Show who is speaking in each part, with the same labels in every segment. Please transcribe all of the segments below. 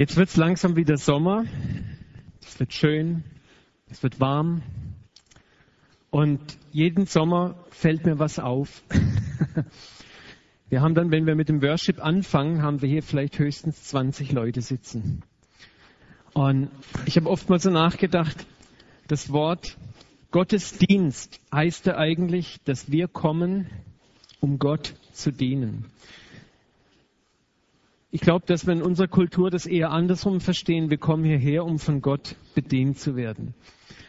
Speaker 1: Jetzt wird es langsam wieder Sommer. Es wird schön, es wird warm. Und jeden Sommer fällt mir was auf. wir haben dann, wenn wir mit dem Worship anfangen, haben wir hier vielleicht höchstens 20 Leute sitzen. Und ich habe oftmals so nachgedacht, das Wort Gottesdienst heißt ja eigentlich, dass wir kommen, um Gott zu dienen. Ich glaube, dass wir in unserer Kultur das eher andersrum verstehen. Wir kommen hierher, um von Gott bedient zu werden.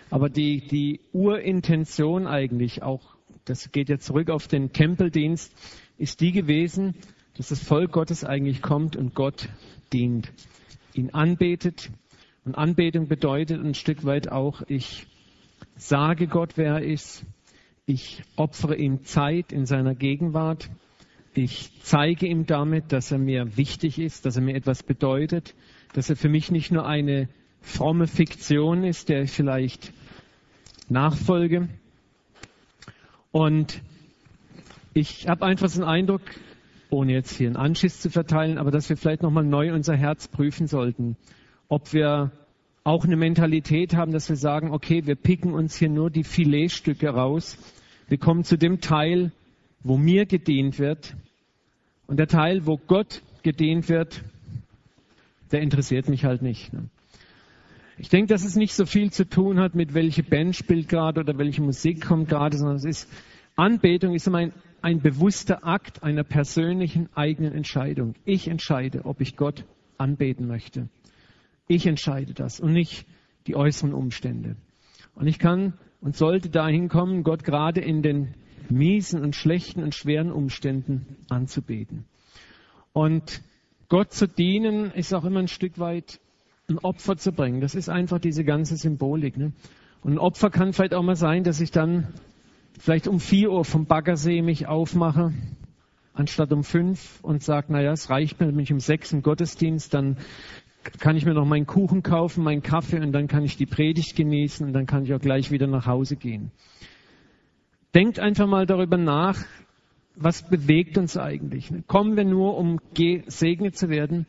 Speaker 1: Aber die, die Urintention eigentlich auch, das geht ja zurück auf den Tempeldienst, ist die gewesen, dass das Volk Gottes eigentlich kommt und Gott dient, ihn anbetet. Und Anbetung bedeutet ein Stück weit auch, ich sage Gott, wer er ist. Ich opfere ihm Zeit in seiner Gegenwart. Ich zeige ihm damit, dass er mir wichtig ist, dass er mir etwas bedeutet, dass er für mich nicht nur eine fromme Fiktion ist, der ich vielleicht nachfolge. Und ich habe einfach so einen Eindruck, ohne jetzt hier einen Anschiss zu verteilen, aber dass wir vielleicht nochmal neu unser Herz prüfen sollten, ob wir auch eine Mentalität haben, dass wir sagen, okay, wir picken uns hier nur die Filetstücke raus. Wir kommen zu dem Teil, wo mir gedient wird. Und der Teil, wo Gott gedient wird, der interessiert mich halt nicht. Ne? Ich denke, dass es nicht so viel zu tun hat, mit welche Band spielt gerade oder welche Musik kommt gerade, sondern es ist Anbetung ist immer ein, ein bewusster Akt einer persönlichen eigenen Entscheidung. Ich entscheide, ob ich Gott anbeten möchte. Ich entscheide das und nicht die äußeren Umstände. Und ich kann und sollte dahin kommen, Gott gerade in den miesen und schlechten und schweren Umständen anzubeten. Und Gott zu dienen ist auch immer ein Stück weit ein Opfer zu bringen. Das ist einfach diese ganze Symbolik. Ne? Und ein Opfer kann vielleicht auch mal sein, dass ich dann vielleicht um vier Uhr vom Baggersee mich aufmache, anstatt um fünf und sage, naja, es reicht mir, wenn ich um sechs im Gottesdienst, dann kann ich mir noch meinen Kuchen kaufen, meinen Kaffee und dann kann ich die Predigt genießen und dann kann ich auch gleich wieder nach Hause gehen. Denkt einfach mal darüber nach, was bewegt uns eigentlich? Ne? Kommen wir nur, um gesegnet zu werden?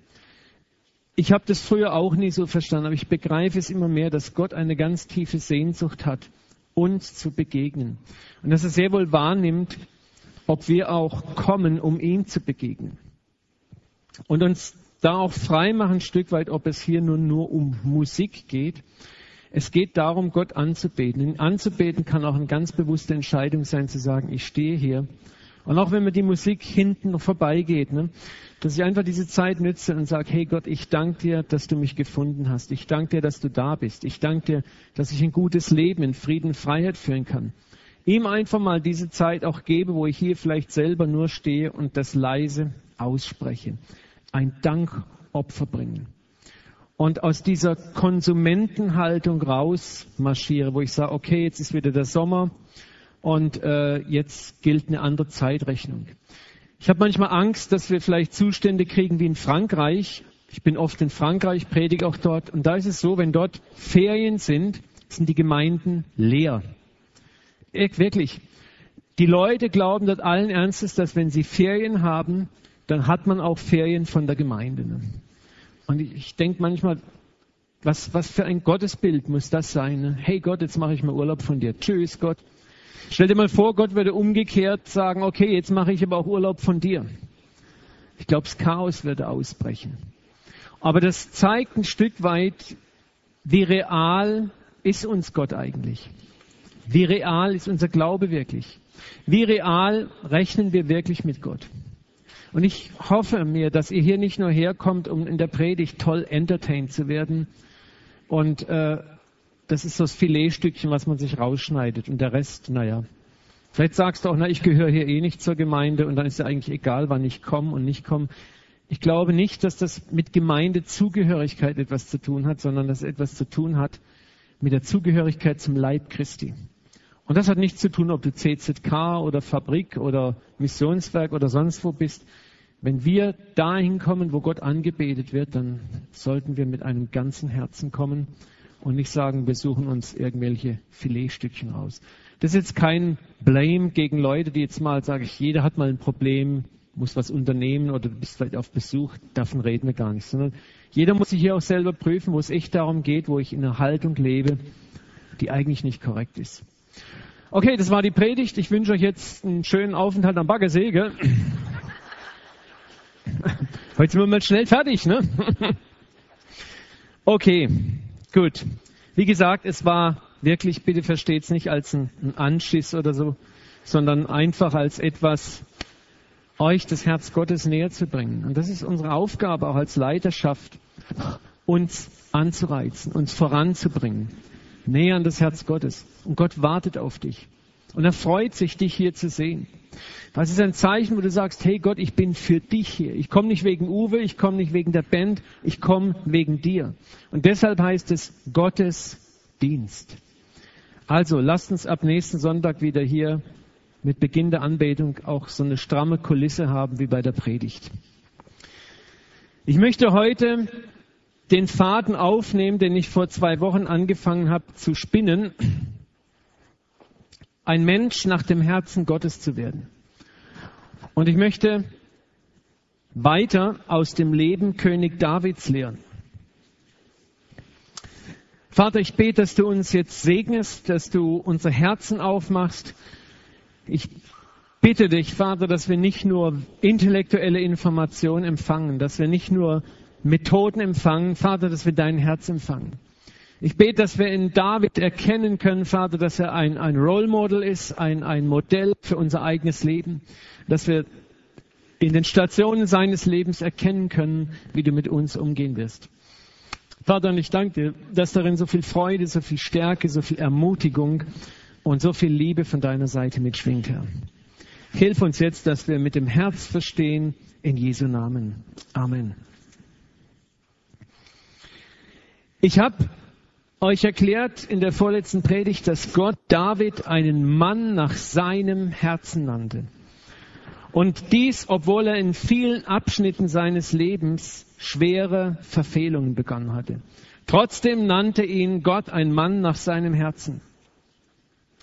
Speaker 1: Ich habe das früher auch nie so verstanden, aber ich begreife es immer mehr, dass Gott eine ganz tiefe Sehnsucht hat, uns zu begegnen. Und dass er sehr wohl wahrnimmt, ob wir auch kommen, um ihm zu begegnen. Und uns da auch frei machen, ein Stück weit, ob es hier nun nur um Musik geht. Es geht darum, Gott anzubeten. Ihn anzubeten kann auch eine ganz bewusste Entscheidung sein, zu sagen, ich stehe hier. Und auch wenn mir die Musik hinten noch vorbeigeht, ne, dass ich einfach diese Zeit nütze und sage, hey Gott, ich danke dir, dass du mich gefunden hast. Ich danke dir, dass du da bist. Ich danke dir, dass ich ein gutes Leben in Frieden und Freiheit führen kann. Ihm einfach mal diese Zeit auch gebe, wo ich hier vielleicht selber nur stehe und das leise ausspreche. Ein Dankopfer bringen. Und aus dieser Konsumentenhaltung raus marschiere, wo ich sage, okay, jetzt ist wieder der Sommer und äh, jetzt gilt eine andere Zeitrechnung. Ich habe manchmal Angst, dass wir vielleicht Zustände kriegen wie in Frankreich. Ich bin oft in Frankreich, predige auch dort. Und da ist es so, wenn dort Ferien sind, sind die Gemeinden leer. Wirklich. Die Leute glauben dort allen Ernstes, dass wenn sie Ferien haben, dann hat man auch Ferien von der Gemeinde. Und ich, ich denke manchmal, was, was für ein Gottesbild muss das sein? Ne? Hey Gott, jetzt mache ich mal Urlaub von dir. Tschüss Gott. Stell dir mal vor, Gott würde umgekehrt sagen, okay, jetzt mache ich aber auch Urlaub von dir. Ich glaube, das Chaos würde ausbrechen. Aber das zeigt ein Stück weit, wie real ist uns Gott eigentlich? Wie real ist unser Glaube wirklich? Wie real rechnen wir wirklich mit Gott? Und ich hoffe mir, dass ihr hier nicht nur herkommt, um in der Predigt toll entertained zu werden und äh, das ist so das Filetstückchen, was man sich rausschneidet. Und der Rest, naja. Vielleicht sagst du auch, na, ich gehöre hier eh nicht zur Gemeinde und dann ist ja eigentlich egal, wann ich komme und nicht komme. Ich glaube nicht, dass das mit Gemeindezugehörigkeit etwas zu tun hat, sondern dass es etwas zu tun hat mit der Zugehörigkeit zum Leib Christi. Und das hat nichts zu tun, ob du CZK oder Fabrik oder Missionswerk oder sonst wo bist. Wenn wir dahin kommen, wo Gott angebetet wird, dann sollten wir mit einem ganzen Herzen kommen und nicht sagen, wir suchen uns irgendwelche Filetstückchen raus. Das ist jetzt kein Blame gegen Leute, die jetzt mal, sage ich, jeder hat mal ein Problem musst was unternehmen oder du bist vielleicht auf Besuch, davon reden wir gar nicht, sondern jeder muss sich hier auch selber prüfen, wo es echt darum geht, wo ich in einer Haltung lebe, die eigentlich nicht korrekt ist. Okay, das war die Predigt. Ich wünsche euch jetzt einen schönen Aufenthalt am Baggersee. Gell? Heute sind wir mal schnell fertig, ne? Okay, gut. Wie gesagt, es war wirklich, bitte versteht es nicht als ein, ein Anschiss oder so, sondern einfach als etwas, euch das Herz Gottes näher zu bringen. Und das ist unsere Aufgabe auch als Leiterschaft, uns anzureizen, uns voranzubringen, näher an das Herz Gottes. Und Gott wartet auf dich. Und er freut sich, dich hier zu sehen. Das ist ein Zeichen, wo du sagst, hey Gott, ich bin für dich hier. Ich komme nicht wegen Uwe, ich komme nicht wegen der Band, ich komme wegen dir. Und deshalb heißt es Gottes Dienst. Also lasst uns ab nächsten Sonntag wieder hier mit Beginn der Anbetung auch so eine stramme Kulisse haben wie bei der Predigt. Ich möchte heute den Faden aufnehmen, den ich vor zwei Wochen angefangen habe zu spinnen ein Mensch nach dem Herzen Gottes zu werden. Und ich möchte weiter aus dem Leben König Davids lernen. Vater, ich bete, dass du uns jetzt segnest, dass du unser Herzen aufmachst. Ich bitte dich, Vater, dass wir nicht nur intellektuelle Informationen empfangen, dass wir nicht nur Methoden empfangen, Vater, dass wir dein Herz empfangen. Ich bete, dass wir in David erkennen können, Vater, dass er ein, ein Role Model ist, ein, ein Modell für unser eigenes Leben, dass wir in den Stationen seines Lebens erkennen können, wie du mit uns umgehen wirst. Vater, und ich danke dir, dass darin so viel Freude, so viel Stärke, so viel Ermutigung und so viel Liebe von deiner Seite mitschwingt, Herr. Hilf uns jetzt, dass wir mit dem Herz verstehen, in Jesu Namen. Amen. Ich habe euch erklärt in der vorletzten Predigt, dass Gott David einen Mann nach seinem Herzen nannte. Und dies, obwohl er in vielen Abschnitten seines Lebens schwere Verfehlungen begangen hatte. Trotzdem nannte ihn Gott ein Mann nach seinem Herzen.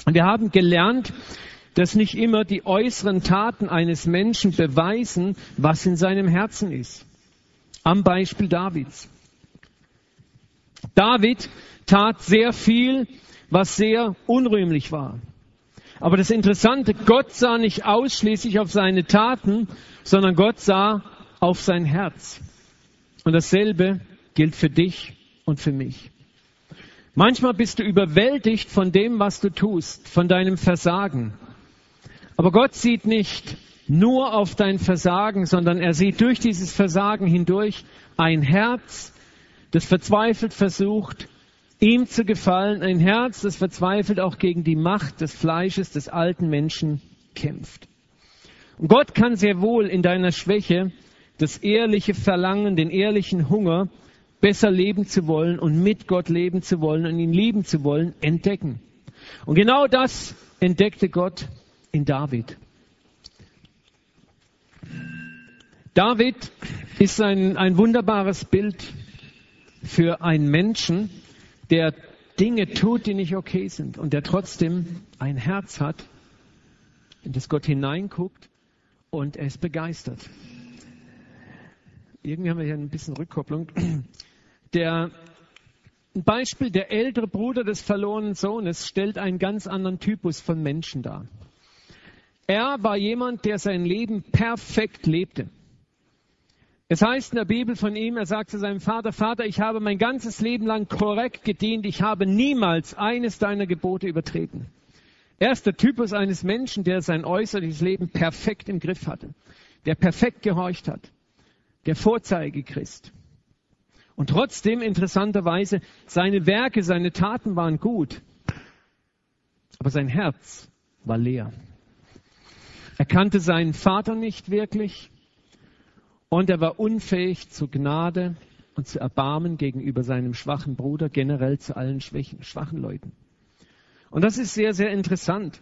Speaker 1: Und wir haben gelernt, dass nicht immer die äußeren Taten eines Menschen beweisen, was in seinem Herzen ist. Am Beispiel Davids. David tat sehr viel, was sehr unrühmlich war. Aber das Interessante, Gott sah nicht ausschließlich auf seine Taten, sondern Gott sah auf sein Herz. Und dasselbe gilt für dich und für mich. Manchmal bist du überwältigt von dem, was du tust, von deinem Versagen. Aber Gott sieht nicht nur auf dein Versagen, sondern er sieht durch dieses Versagen hindurch ein Herz, das verzweifelt versucht, ihm zu gefallen, ein Herz, das verzweifelt auch gegen die Macht des Fleisches des alten Menschen kämpft. Und Gott kann sehr wohl in deiner Schwäche das ehrliche Verlangen, den ehrlichen Hunger, besser leben zu wollen und mit Gott leben zu wollen und ihn lieben zu wollen, entdecken. Und genau das entdeckte Gott in David. David ist ein, ein wunderbares Bild für einen Menschen, der Dinge tut, die nicht okay sind und der trotzdem ein Herz hat, in das Gott hineinguckt und er ist begeistert. Irgendwie haben wir hier ein bisschen Rückkopplung. Der ein Beispiel, der ältere Bruder des verlorenen Sohnes stellt einen ganz anderen Typus von Menschen dar. Er war jemand, der sein Leben perfekt lebte. Es heißt in der Bibel von ihm, er sagt zu seinem Vater, Vater, ich habe mein ganzes Leben lang korrekt gedient, ich habe niemals eines deiner Gebote übertreten. Er ist der Typus eines Menschen, der sein äußerliches Leben perfekt im Griff hatte, der perfekt gehorcht hat, der Vorzeigechrist. Und trotzdem, interessanterweise, seine Werke, seine Taten waren gut, aber sein Herz war leer. Er kannte seinen Vater nicht wirklich, und er war unfähig zu Gnade und zu Erbarmen gegenüber seinem schwachen Bruder, generell zu allen schwächen, schwachen Leuten. Und das ist sehr, sehr interessant.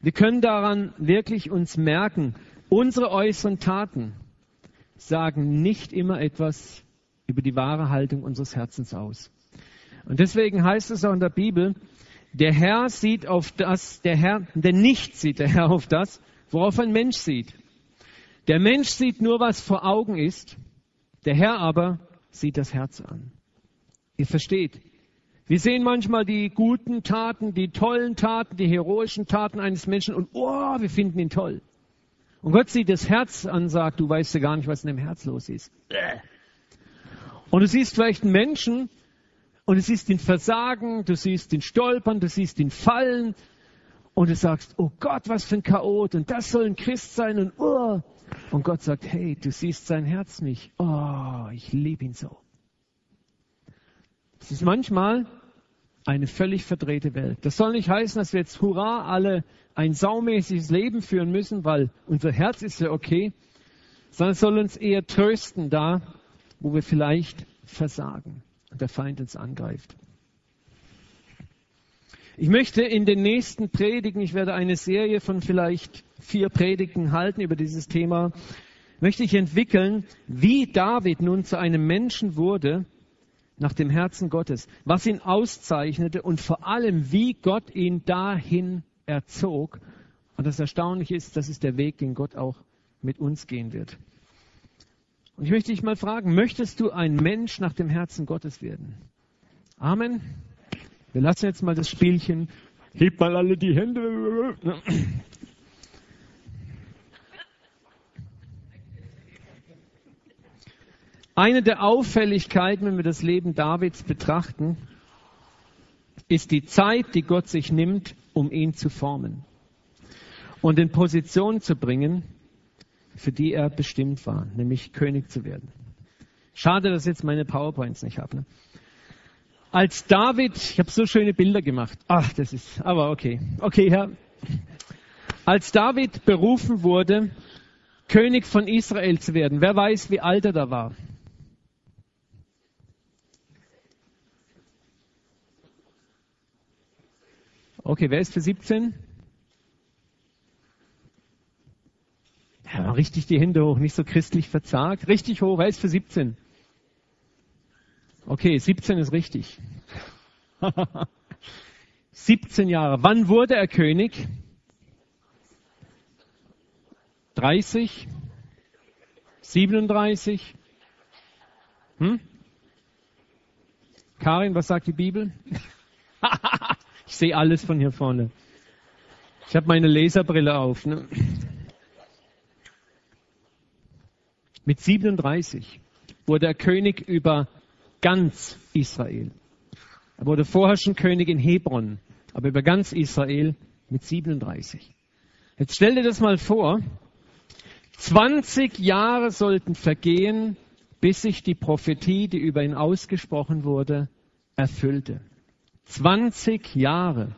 Speaker 1: Wir können daran wirklich uns merken, unsere äußeren Taten sagen nicht immer etwas über die wahre Haltung unseres Herzens aus. Und deswegen heißt es auch in der Bibel, der Herr sieht auf das, der Herr, der nicht sieht der Herr auf das, worauf ein Mensch sieht. Der Mensch sieht nur, was vor Augen ist, der Herr aber sieht das Herz an. Ihr versteht, wir sehen manchmal die guten Taten, die tollen Taten, die heroischen Taten eines Menschen und oh, wir finden ihn toll. Und Gott sieht das Herz an, sagt, du weißt ja gar nicht, was in dem Herz los ist. Und du siehst vielleicht einen Menschen und du siehst ihn versagen, du siehst ihn stolpern, du siehst ihn fallen und du sagst, oh Gott, was für ein Chaot und das soll ein Christ sein und oh. Und Gott sagt, hey, du siehst sein Herz nicht. Oh, ich liebe ihn so. Es ist manchmal eine völlig verdrehte Welt. Das soll nicht heißen, dass wir jetzt hurra alle ein saumäßiges Leben führen müssen, weil unser Herz ist ja okay, sondern es soll uns eher trösten da, wo wir vielleicht versagen und der Feind uns angreift. Ich möchte in den nächsten Predigen, ich werde eine Serie von vielleicht vier Predigen halten über dieses Thema, möchte ich entwickeln, wie David nun zu einem Menschen wurde, nach dem Herzen Gottes, was ihn auszeichnete und vor allem, wie Gott ihn dahin erzog. Und das Erstaunliche ist, das ist der Weg, den Gott auch mit uns gehen wird. Und ich möchte dich mal fragen, möchtest du ein Mensch nach dem Herzen Gottes werden? Amen. Wir lassen jetzt mal das Spielchen. Hebt mal alle die Hände. Eine der Auffälligkeiten, wenn wir das Leben Davids betrachten, ist die Zeit, die Gott sich nimmt, um ihn zu formen und in Position zu bringen, für die er bestimmt war, nämlich König zu werden. Schade, dass ich jetzt meine PowerPoints nicht habe. Ne? Als David, ich habe so schöne Bilder gemacht. Ach, das ist, aber okay. Okay, Herr. Als David berufen wurde, König von Israel zu werden, wer weiß, wie alt er da war? Okay, wer ist für 17? Ja, richtig die Hände hoch, nicht so christlich verzagt. Richtig hoch, wer ist für 17? Okay, 17 ist richtig. 17 Jahre. Wann wurde er König? 30? 37? Hm? Karin, was sagt die Bibel? Ich sehe alles von hier vorne. Ich habe meine Laserbrille auf. Ne? Mit 37 wurde er König über ganz Israel. Er wurde vorher schon König in Hebron, aber über ganz Israel mit 37. Jetzt stell dir das mal vor. 20 Jahre sollten vergehen, bis sich die Prophetie, die über ihn ausgesprochen wurde, erfüllte. 20 Jahre.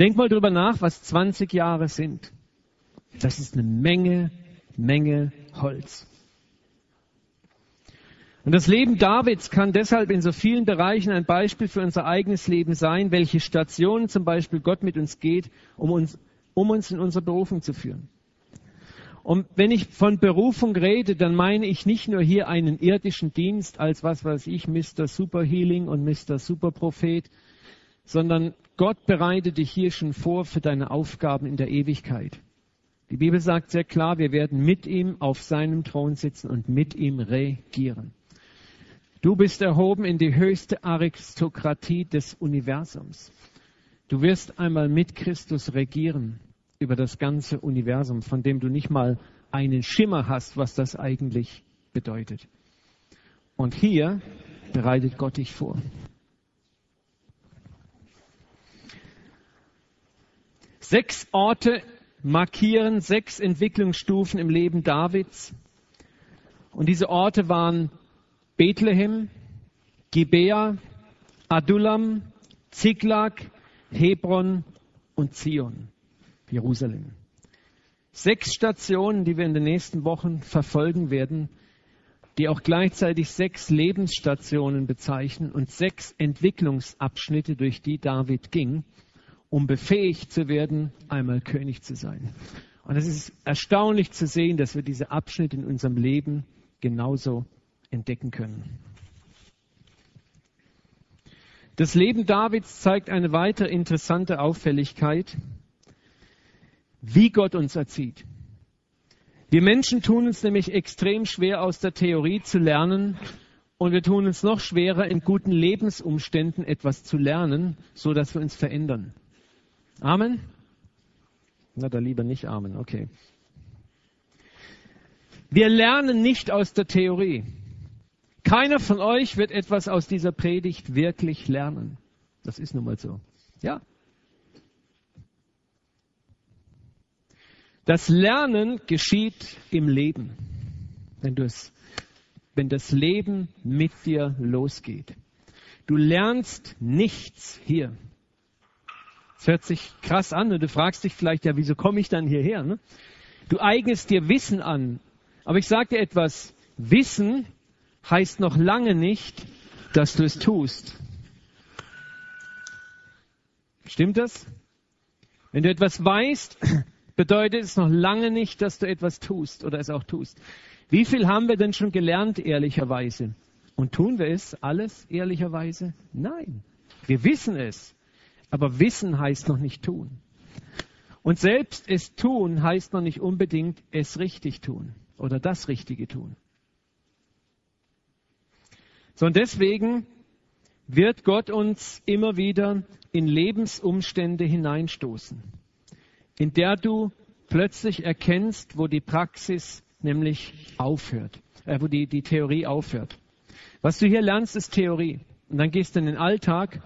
Speaker 1: Denk mal drüber nach, was 20 Jahre sind. Das ist eine Menge, Menge Holz. Und das Leben Davids kann deshalb in so vielen Bereichen ein Beispiel für unser eigenes Leben sein, welche Stationen zum Beispiel Gott mit uns geht, um uns, um uns in unsere Berufung zu führen. Und wenn ich von Berufung rede, dann meine ich nicht nur hier einen irdischen Dienst als was weiß ich, Mr. Superhealing und Mr. Superprophet, sondern Gott bereitet dich hier schon vor für deine Aufgaben in der Ewigkeit. Die Bibel sagt sehr klar, wir werden mit ihm auf seinem Thron sitzen und mit ihm regieren. Du bist erhoben in die höchste Aristokratie des Universums. Du wirst einmal mit Christus regieren über das ganze Universum, von dem du nicht mal einen Schimmer hast, was das eigentlich bedeutet. Und hier bereitet Gott dich vor. Sechs Orte markieren sechs Entwicklungsstufen im Leben Davids. Und diese Orte waren Bethlehem, Gibea, Adullam, Ziklag, Hebron und Zion, Jerusalem. Sechs Stationen, die wir in den nächsten Wochen verfolgen werden, die auch gleichzeitig sechs Lebensstationen bezeichnen und sechs Entwicklungsabschnitte, durch die David ging um befähigt zu werden, einmal König zu sein. Und es ist erstaunlich zu sehen, dass wir diese Abschnitte in unserem Leben genauso entdecken können. Das Leben Davids zeigt eine weitere interessante Auffälligkeit, wie Gott uns erzieht. Wir Menschen tun uns nämlich extrem schwer, aus der Theorie zu lernen und wir tun uns noch schwerer, in guten Lebensumständen etwas zu lernen, so dass wir uns verändern. Amen? Na, da lieber nicht Amen, okay. Wir lernen nicht aus der Theorie. Keiner von euch wird etwas aus dieser Predigt wirklich lernen. Das ist nun mal so. Ja. Das Lernen geschieht im Leben, wenn, du es, wenn das Leben mit dir losgeht. Du lernst nichts hier. Es hört sich krass an und du fragst dich vielleicht, ja, wieso komme ich dann hierher? Ne? Du eignest dir Wissen an. Aber ich sage dir etwas, Wissen heißt noch lange nicht, dass du es tust. Stimmt das? Wenn du etwas weißt, bedeutet es noch lange nicht, dass du etwas tust oder es auch tust. Wie viel haben wir denn schon gelernt, ehrlicherweise? Und tun wir es alles ehrlicherweise? Nein. Wir wissen es. Aber Wissen heißt noch nicht tun. Und selbst es tun heißt noch nicht unbedingt es richtig tun oder das Richtige tun. So, und deswegen wird Gott uns immer wieder in Lebensumstände hineinstoßen, in der du plötzlich erkennst, wo die Praxis nämlich aufhört, äh, wo die, die Theorie aufhört. Was du hier lernst, ist Theorie. Und dann gehst du in den Alltag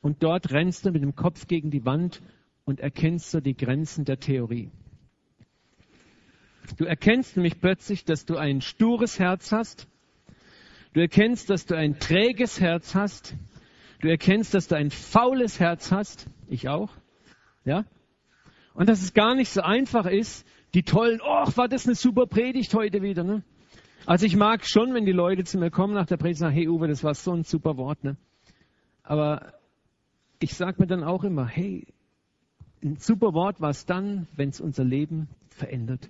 Speaker 1: und dort rennst du mit dem Kopf gegen die Wand und erkennst so die Grenzen der Theorie. Du erkennst nämlich plötzlich, dass du ein stures Herz hast Du erkennst, dass du ein träges Herz hast. Du erkennst, dass du ein faules Herz hast. Ich auch. Ja? Und dass es gar nicht so einfach ist, die tollen, oh, war das eine super Predigt heute wieder, ne? Also ich mag schon, wenn die Leute zu mir kommen nach der Predigt und sagen, hey Uwe, das war so ein super Wort, ne? Aber ich sage mir dann auch immer, hey, ein super Wort war es dann, wenn es unser Leben verändert.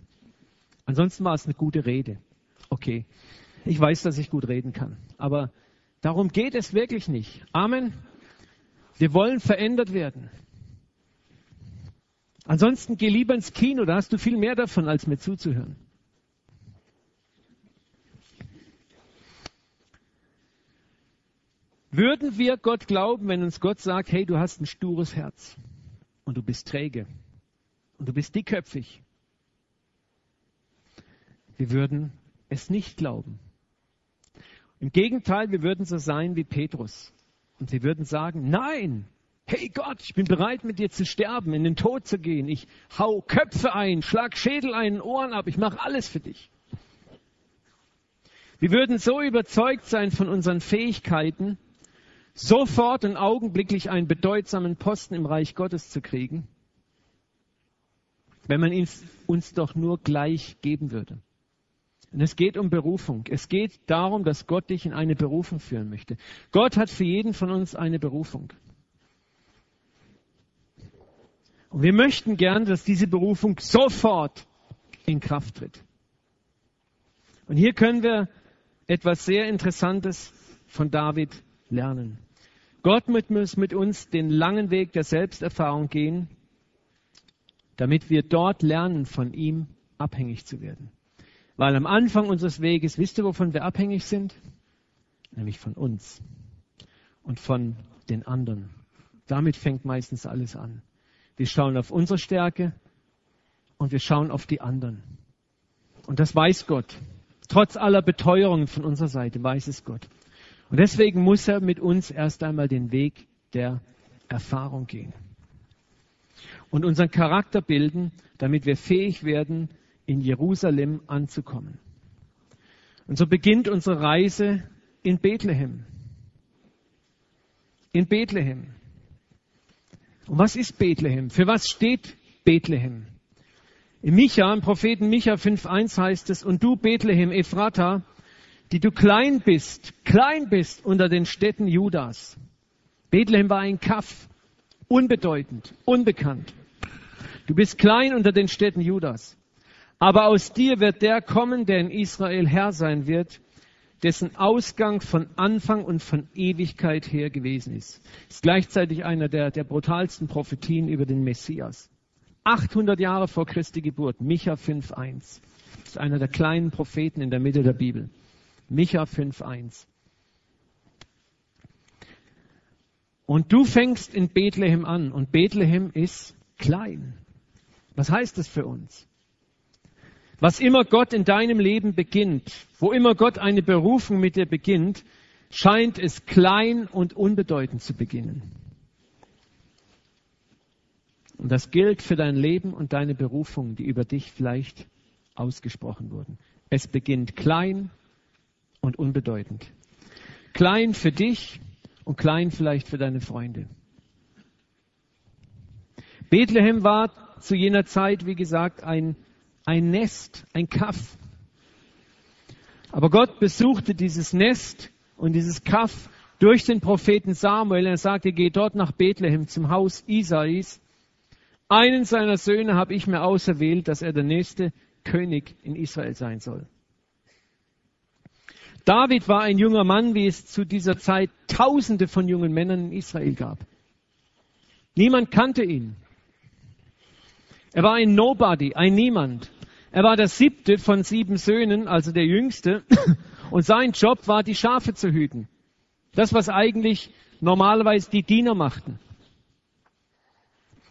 Speaker 1: Ansonsten war es eine gute Rede. Okay. Ich weiß, dass ich gut reden kann. Aber darum geht es wirklich nicht. Amen. Wir wollen verändert werden. Ansonsten geh lieber ins Kino, da hast du viel mehr davon, als mir zuzuhören. Würden wir Gott glauben, wenn uns Gott sagt, hey, du hast ein stures Herz und du bist träge und du bist dickköpfig? Wir würden es nicht glauben. Im Gegenteil, wir würden so sein wie Petrus. Und wir würden sagen, nein, hey Gott, ich bin bereit mit dir zu sterben, in den Tod zu gehen. Ich hau Köpfe ein, schlag Schädel ein, Ohren ab, ich mache alles für dich. Wir würden so überzeugt sein von unseren Fähigkeiten, sofort und augenblicklich einen bedeutsamen Posten im Reich Gottes zu kriegen, wenn man uns doch nur gleich geben würde. Und es geht um Berufung. Es geht darum, dass Gott dich in eine Berufung führen möchte. Gott hat für jeden von uns eine Berufung. Und wir möchten gern, dass diese Berufung sofort in Kraft tritt. Und hier können wir etwas sehr Interessantes von David lernen. Gott muss mit uns den langen Weg der Selbsterfahrung gehen, damit wir dort lernen, von ihm abhängig zu werden. Weil am Anfang unseres Weges, wisst ihr, wovon wir abhängig sind? Nämlich von uns und von den anderen. Damit fängt meistens alles an. Wir schauen auf unsere Stärke und wir schauen auf die anderen. Und das weiß Gott. Trotz aller Beteuerungen von unserer Seite weiß es Gott. Und deswegen muss er mit uns erst einmal den Weg der Erfahrung gehen. Und unseren Charakter bilden, damit wir fähig werden, in Jerusalem anzukommen. Und so beginnt unsere Reise in Bethlehem. In Bethlehem. Und was ist Bethlehem? Für was steht Bethlehem? Im Micha, im Propheten Micha 5.1 heißt es, und du Bethlehem Ephrata, die du klein bist, klein bist unter den Städten Judas. Bethlehem war ein Kaff, unbedeutend, unbekannt. Du bist klein unter den Städten Judas. Aber aus dir wird der kommen, der in Israel Herr sein wird, dessen Ausgang von Anfang und von Ewigkeit her gewesen ist. Ist gleichzeitig einer der, der brutalsten Prophetien über den Messias. 800 Jahre vor Christi Geburt, Micha 5.1. Das ist einer der kleinen Propheten in der Mitte der Bibel. Micha 5.1. Und du fängst in Bethlehem an und Bethlehem ist klein. Was heißt das für uns? Was immer Gott in deinem Leben beginnt, wo immer Gott eine Berufung mit dir beginnt, scheint es klein und unbedeutend zu beginnen. Und das gilt für dein Leben und deine Berufung, die über dich vielleicht ausgesprochen wurden. Es beginnt klein und unbedeutend. Klein für dich und klein vielleicht für deine Freunde. Bethlehem war zu jener Zeit, wie gesagt, ein, ein Nest, ein Kaff. Aber Gott besuchte dieses Nest und dieses Kaff durch den Propheten Samuel. Er sagte, geh dort nach Bethlehem zum Haus Isais. Einen seiner Söhne habe ich mir auserwählt, dass er der nächste König in Israel sein soll. David war ein junger Mann, wie es zu dieser Zeit Tausende von jungen Männern in Israel gab. Niemand kannte ihn. Er war ein Nobody, ein Niemand. Er war der siebte von sieben Söhnen, also der jüngste. Und sein Job war, die Schafe zu hüten. Das, was eigentlich normalerweise die Diener machten.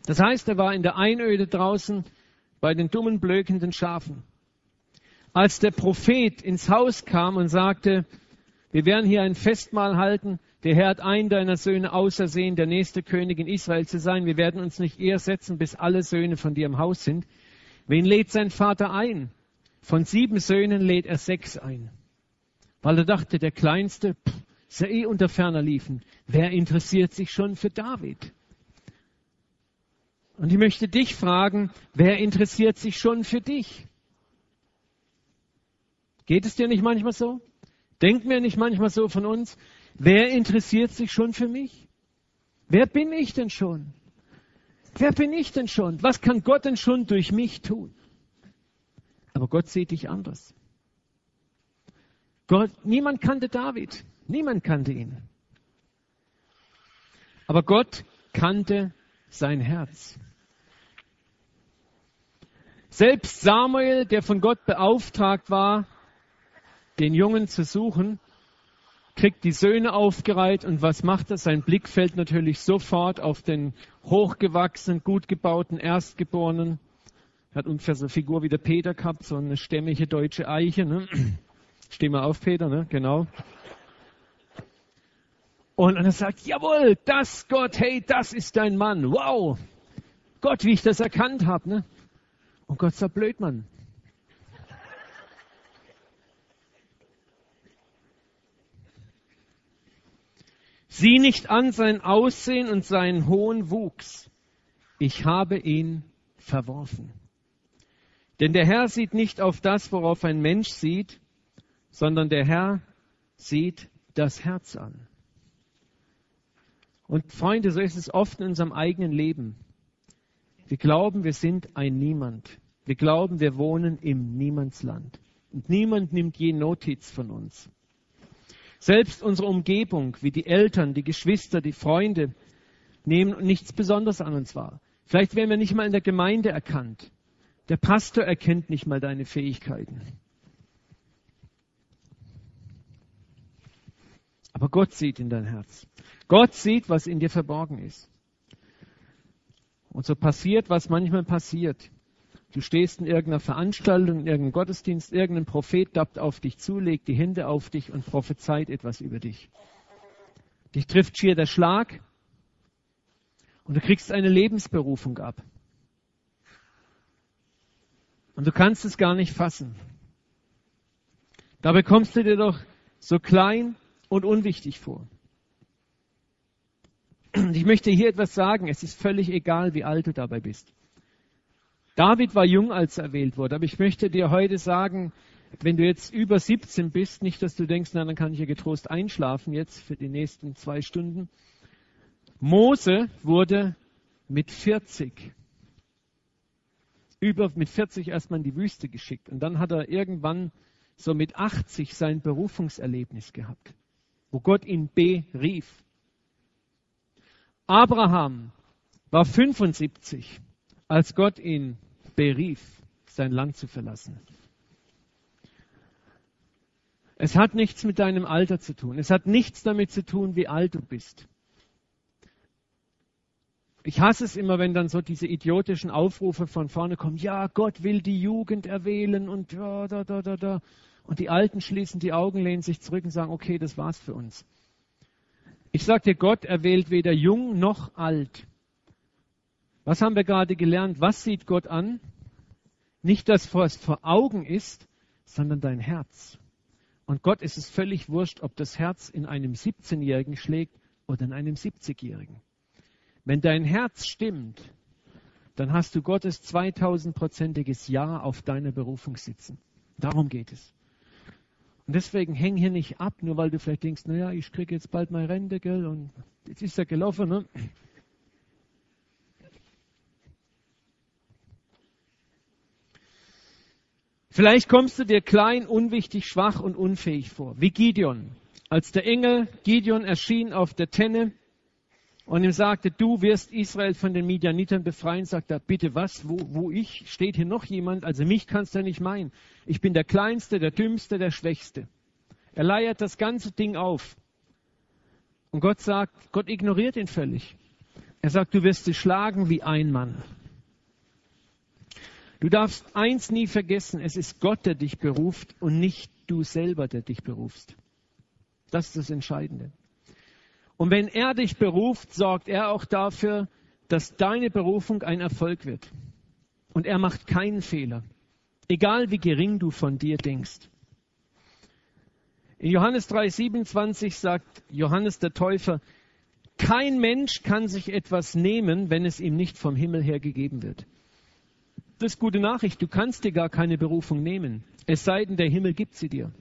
Speaker 1: Das heißt, er war in der Einöde draußen bei den dummen, blökenden Schafen als der Prophet ins Haus kam und sagte, wir werden hier ein Festmahl halten, der Herr hat einen deiner Söhne ausersehen, der nächste König in Israel zu sein. Wir werden uns nicht eher setzen, bis alle Söhne von dir im Haus sind. Wen lädt sein Vater ein? Von sieben Söhnen lädt er sechs ein. Weil er dachte, der Kleinste, pff, ist ja eh unter ferner liefen. Wer interessiert sich schon für David? Und ich möchte dich fragen, wer interessiert sich schon für dich? Geht es dir nicht manchmal so? Denken wir nicht manchmal so von uns? Wer interessiert sich schon für mich? Wer bin ich denn schon? Wer bin ich denn schon? Was kann Gott denn schon durch mich tun? Aber Gott sieht dich anders. Gott, niemand kannte David. Niemand kannte ihn. Aber Gott kannte sein Herz. Selbst Samuel, der von Gott beauftragt war, den Jungen zu suchen, kriegt die Söhne aufgereiht und was macht er? Sein Blick fällt natürlich sofort auf den hochgewachsenen, gut gebauten Erstgeborenen. Er hat ungefähr so eine Figur wie der Peter gehabt, so eine stämmige deutsche Eiche. Ne? Steh mal auf, Peter, ne? genau. Und er sagt, jawohl, das Gott, hey, das ist dein Mann. Wow. Gott, wie ich das erkannt habe. Ne? Und Gott sagt, blöd, Mann. Sieh nicht an sein Aussehen und seinen hohen Wuchs. Ich habe ihn verworfen. Denn der Herr sieht nicht auf das, worauf ein Mensch sieht, sondern der Herr sieht das Herz an. Und Freunde, so ist es oft in unserem eigenen Leben. Wir glauben, wir sind ein Niemand. Wir glauben, wir wohnen im Niemandsland. Und niemand nimmt je Notiz von uns. Selbst unsere Umgebung, wie die Eltern, die Geschwister, die Freunde, nehmen nichts Besonderes an uns wahr. Vielleicht werden wir nicht mal in der Gemeinde erkannt. Der Pastor erkennt nicht mal deine Fähigkeiten. Aber Gott sieht in dein Herz. Gott sieht, was in dir verborgen ist. Und so passiert, was manchmal passiert. Du stehst in irgendeiner Veranstaltung, in irgendeinem Gottesdienst, irgendein Prophet tappt auf dich zu, legt die Hände auf dich und prophezeit etwas über dich. Dich trifft schier der Schlag und du kriegst eine Lebensberufung ab. Und du kannst es gar nicht fassen. Dabei kommst du dir doch so klein und unwichtig vor. Und ich möchte hier etwas sagen. Es ist völlig egal, wie alt du dabei bist. David war jung, als er erwählt wurde. Aber ich möchte dir heute sagen, wenn du jetzt über 17 bist, nicht, dass du denkst, na, dann kann ich ja getrost einschlafen jetzt für die nächsten zwei Stunden. Mose wurde mit 40 über, mit 40 erstmal in die Wüste geschickt. Und dann hat er irgendwann so mit 80 sein Berufungserlebnis gehabt, wo Gott ihn berief. Abraham war 75, als Gott ihn berief, sein Land zu verlassen. Es hat nichts mit deinem Alter zu tun. Es hat nichts damit zu tun, wie alt du bist. Ich hasse es immer, wenn dann so diese idiotischen Aufrufe von vorne kommen. Ja, Gott will die Jugend erwählen und ja, da, da, da, da. Und die Alten schließen die Augen, lehnen sich zurück und sagen, okay, das war's für uns. Ich sage dir, Gott erwählt weder jung noch alt. Was haben wir gerade gelernt? Was sieht Gott an? Nicht das, was vor Augen ist, sondern dein Herz. Und Gott ist es völlig wurscht, ob das Herz in einem 17-Jährigen schlägt oder in einem 70-Jährigen. Wenn dein Herz stimmt, dann hast du Gottes 2000-prozentiges Ja auf deiner Berufung sitzen. Darum geht es. Und deswegen häng hier nicht ab, nur weil du vielleicht denkst, naja, ich kriege jetzt bald meine Rente, gell, und jetzt ist er gelaufen, ne? Vielleicht kommst du dir klein, unwichtig, schwach und unfähig vor, wie Gideon. Als der Engel Gideon erschien auf der Tenne, und ihm sagte, du wirst Israel von den Midianitern befreien, sagt er, bitte was, wo, wo ich, steht hier noch jemand, also mich kannst du nicht meinen. Ich bin der Kleinste, der Dümmste, der Schwächste. Er leiert das ganze Ding auf. Und Gott sagt, Gott ignoriert ihn völlig. Er sagt, du wirst sie schlagen wie ein Mann. Du darfst eins nie vergessen, es ist Gott, der dich beruft und nicht du selber, der dich berufst. Das ist das Entscheidende. Und wenn er dich beruft, sorgt er auch dafür, dass deine Berufung ein Erfolg wird. Und er macht keinen Fehler, egal wie gering du von dir denkst. In Johannes 3:27 sagt Johannes der Täufer, kein Mensch kann sich etwas nehmen, wenn es ihm nicht vom Himmel her gegeben wird. Das ist gute Nachricht, du kannst dir gar keine Berufung nehmen, es sei denn, der Himmel gibt sie dir.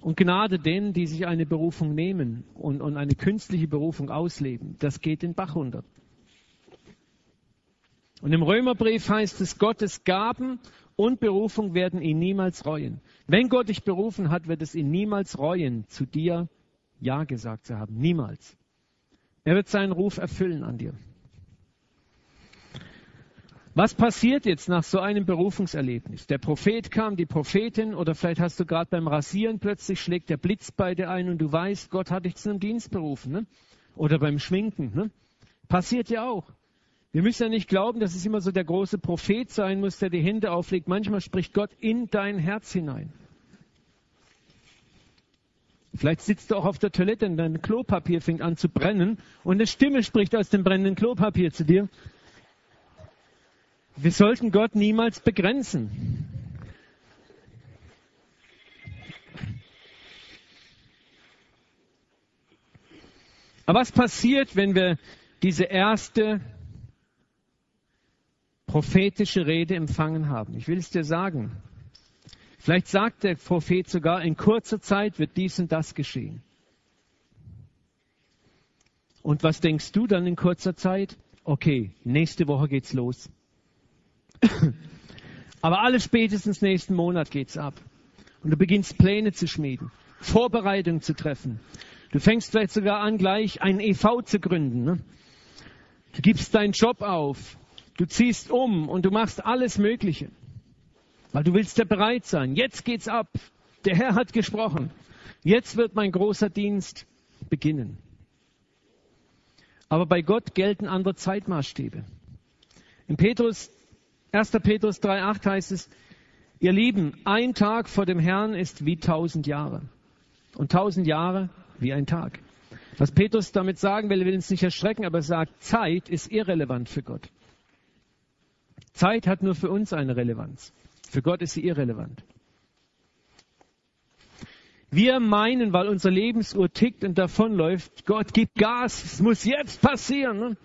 Speaker 1: Und Gnade denen, die sich eine Berufung nehmen und, und eine künstliche Berufung ausleben, das geht den Bach runter. Und im Römerbrief heißt es, Gottes Gaben und Berufung werden ihn niemals reuen. Wenn Gott dich berufen hat, wird es ihn niemals reuen, zu dir Ja gesagt zu haben. Niemals. Er wird seinen Ruf erfüllen an dir. Was passiert jetzt nach so einem Berufungserlebnis? Der Prophet kam, die Prophetin, oder vielleicht hast du gerade beim Rasieren plötzlich schlägt der Blitz bei dir ein und du weißt, Gott hat dich zu einem Dienst berufen. Ne? Oder beim Schminken. Ne? Passiert ja auch. Wir müssen ja nicht glauben, dass es immer so der große Prophet sein muss, der die Hände auflegt. Manchmal spricht Gott in dein Herz hinein. Vielleicht sitzt du auch auf der Toilette und dein Klopapier fängt an zu brennen und eine Stimme spricht aus dem brennenden Klopapier zu dir. Wir sollten Gott niemals begrenzen. Aber was passiert, wenn wir diese erste prophetische Rede empfangen haben? Ich will es dir sagen. Vielleicht sagt der Prophet sogar, in kurzer Zeit wird dies und das geschehen. Und was denkst du dann in kurzer Zeit? Okay, nächste Woche geht's los. Aber alles spätestens nächsten Monat geht's ab. Und du beginnst Pläne zu schmieden, Vorbereitungen zu treffen. Du fängst vielleicht sogar an, gleich ein EV zu gründen. Ne? Du gibst deinen Job auf, du ziehst um und du machst alles Mögliche. Weil du willst ja bereit sein. Jetzt geht's ab. Der Herr hat gesprochen. Jetzt wird mein großer Dienst beginnen. Aber bei Gott gelten andere Zeitmaßstäbe. In Petrus 1. Petrus 3,8 heißt es, ihr Lieben, ein Tag vor dem Herrn ist wie tausend Jahre. Und tausend Jahre wie ein Tag. Was Petrus damit sagen will, will uns nicht erschrecken, aber er sagt, Zeit ist irrelevant für Gott. Zeit hat nur für uns eine Relevanz. Für Gott ist sie irrelevant. Wir meinen, weil unsere Lebensuhr tickt und davonläuft, Gott gibt Gas, es muss jetzt passieren.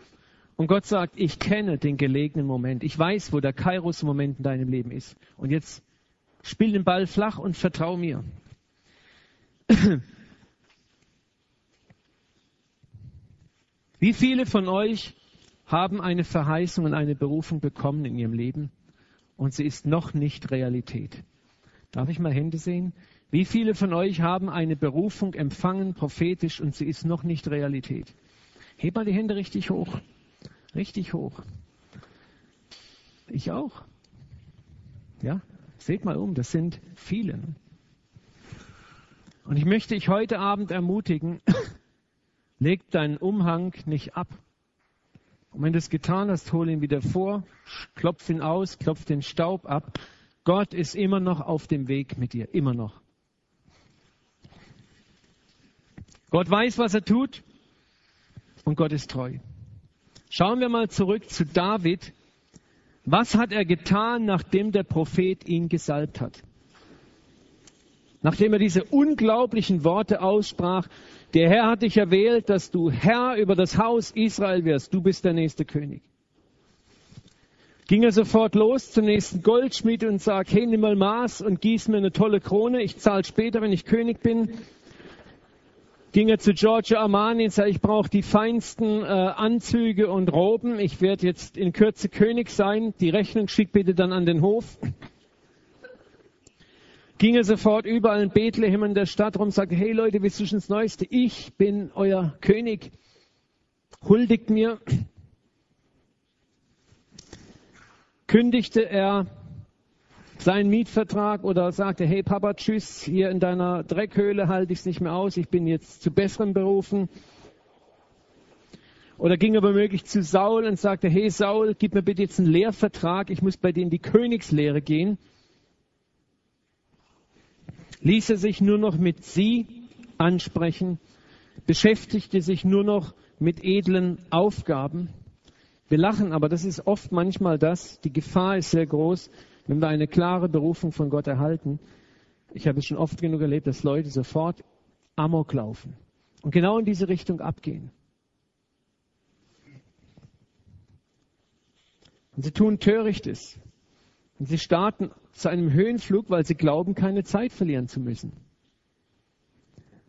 Speaker 1: Und Gott sagt, ich kenne den gelegenen Moment. Ich weiß, wo der Kairos-Moment in deinem Leben ist. Und jetzt spiel den Ball flach und vertrau mir. Wie viele von euch haben eine Verheißung und eine Berufung bekommen in ihrem Leben und sie ist noch nicht Realität? Darf ich mal Hände sehen? Wie viele von euch haben eine Berufung empfangen, prophetisch, und sie ist noch nicht Realität? Heb mal die Hände richtig hoch. Richtig hoch. Ich auch. Ja, seht mal um, das sind viele. Und ich möchte dich heute Abend ermutigen, leg deinen Umhang nicht ab. Und wenn du es getan hast, hol ihn wieder vor, klopf ihn aus, klopf den Staub ab. Gott ist immer noch auf dem Weg mit dir, immer noch. Gott weiß, was er tut und Gott ist treu. Schauen wir mal zurück zu David. Was hat er getan, nachdem der Prophet ihn gesalbt hat? Nachdem er diese unglaublichen Worte aussprach, der Herr hat dich erwählt, dass du Herr über das Haus Israel wirst, du bist der nächste König. Ging er sofort los zum nächsten Goldschmied und sagt, hey, nimm mal Maß und gieß mir eine tolle Krone, ich zahle später, wenn ich König bin ging er zu Giorgio Armani und sagte, ich brauche die feinsten äh, Anzüge und Roben. Ich werde jetzt in Kürze König sein. Die Rechnung schick bitte dann an den Hof. Ging er sofort überall in Bethlehem in der Stadt rum, sagte, hey Leute, wir sind das Neueste. Ich bin euer König. Huldigt mir. Kündigte er seinen Mietvertrag oder sagte, hey Papa, tschüss, hier in deiner Dreckhöhle halte ich es nicht mehr aus, ich bin jetzt zu besseren berufen. Oder ging er womöglich zu Saul und sagte, hey Saul, gib mir bitte jetzt einen Lehrvertrag, ich muss bei in die Königslehre gehen. Ließ er sich nur noch mit sie ansprechen, beschäftigte sich nur noch mit edlen Aufgaben. Wir lachen, aber das ist oft manchmal das, die Gefahr ist sehr groß, wenn wir eine klare Berufung von Gott erhalten, ich habe es schon oft genug erlebt, dass Leute sofort Amok laufen und genau in diese Richtung abgehen. Und sie tun Törichtes. Und sie starten zu einem Höhenflug, weil sie glauben, keine Zeit verlieren zu müssen.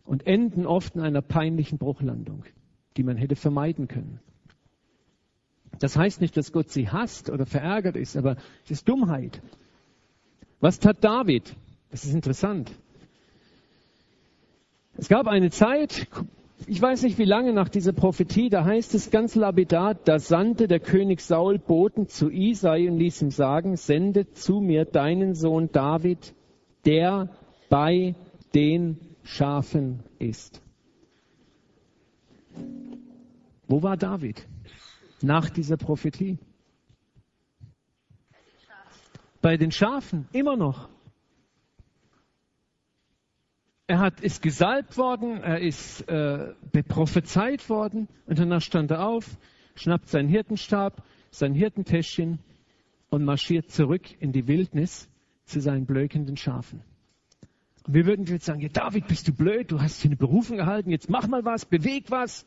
Speaker 1: Und enden oft in einer peinlichen Bruchlandung, die man hätte vermeiden können. Das heißt nicht, dass Gott sie hasst oder verärgert ist, aber es ist Dummheit. Was tat David? Das ist interessant. Es gab eine Zeit, ich weiß nicht wie lange nach dieser Prophetie, da heißt es ganz lapidar, da sandte der König Saul Boten zu Isai und ließ ihm sagen, sende zu mir deinen Sohn David, der bei den Schafen ist. Wo war David? Nach dieser Prophetie? Bei den Schafen immer noch. Er hat, ist gesalbt worden, er ist äh, beprophezeit worden und danach stand er auf, schnappt seinen Hirtenstab, sein Hirtentäschchen und marschiert zurück in die Wildnis zu seinen blökenden Schafen. Und wir würden jetzt sagen, ja, David, bist du blöd, du hast hier eine Berufung erhalten, jetzt mach mal was, beweg was.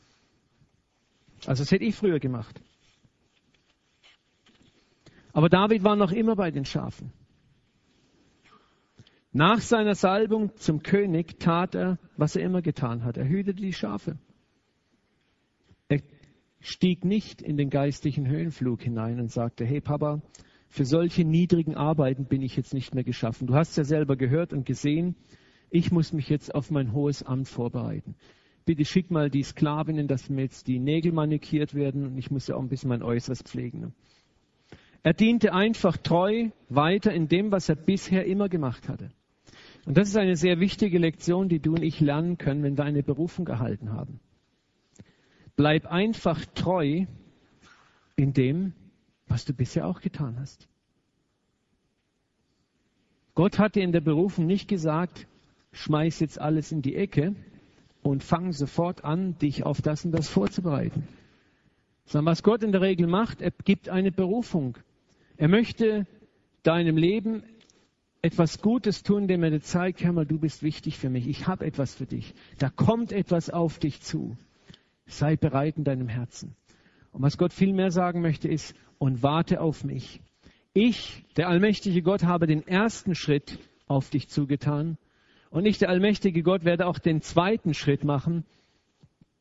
Speaker 1: Also das hätte ich früher gemacht. Aber David war noch immer bei den Schafen. Nach seiner Salbung zum König tat er, was er immer getan hat. Er hütete die Schafe. Er stieg nicht in den geistlichen Höhenflug hinein und sagte, hey Papa, für solche niedrigen Arbeiten bin ich jetzt nicht mehr geschaffen. Du hast ja selber gehört und gesehen, ich muss mich jetzt auf mein hohes Amt vorbereiten bitte schick mal die Sklavinnen, dass mir jetzt die Nägel manikiert werden und ich muss ja auch ein bisschen mein Äußeres pflegen. Er diente einfach treu weiter in dem, was er bisher immer gemacht hatte. Und das ist eine sehr wichtige Lektion, die du und ich lernen können, wenn wir eine Berufung erhalten haben. Bleib einfach treu in dem, was du bisher auch getan hast. Gott hat dir in der Berufung nicht gesagt, schmeiß jetzt alles in die Ecke, und fang sofort an, dich auf das und das vorzubereiten. Sondern was Gott in der Regel macht, er gibt eine Berufung. Er möchte deinem Leben etwas Gutes tun, indem er dir zeigt, hör mal, du bist wichtig für mich, ich habe etwas für dich. Da kommt etwas auf dich zu. Sei bereit in deinem Herzen. Und was Gott viel mehr sagen möchte, ist, und warte auf mich. Ich, der allmächtige Gott, habe den ersten Schritt auf dich zugetan und ich, der allmächtige Gott, werde auch den zweiten Schritt machen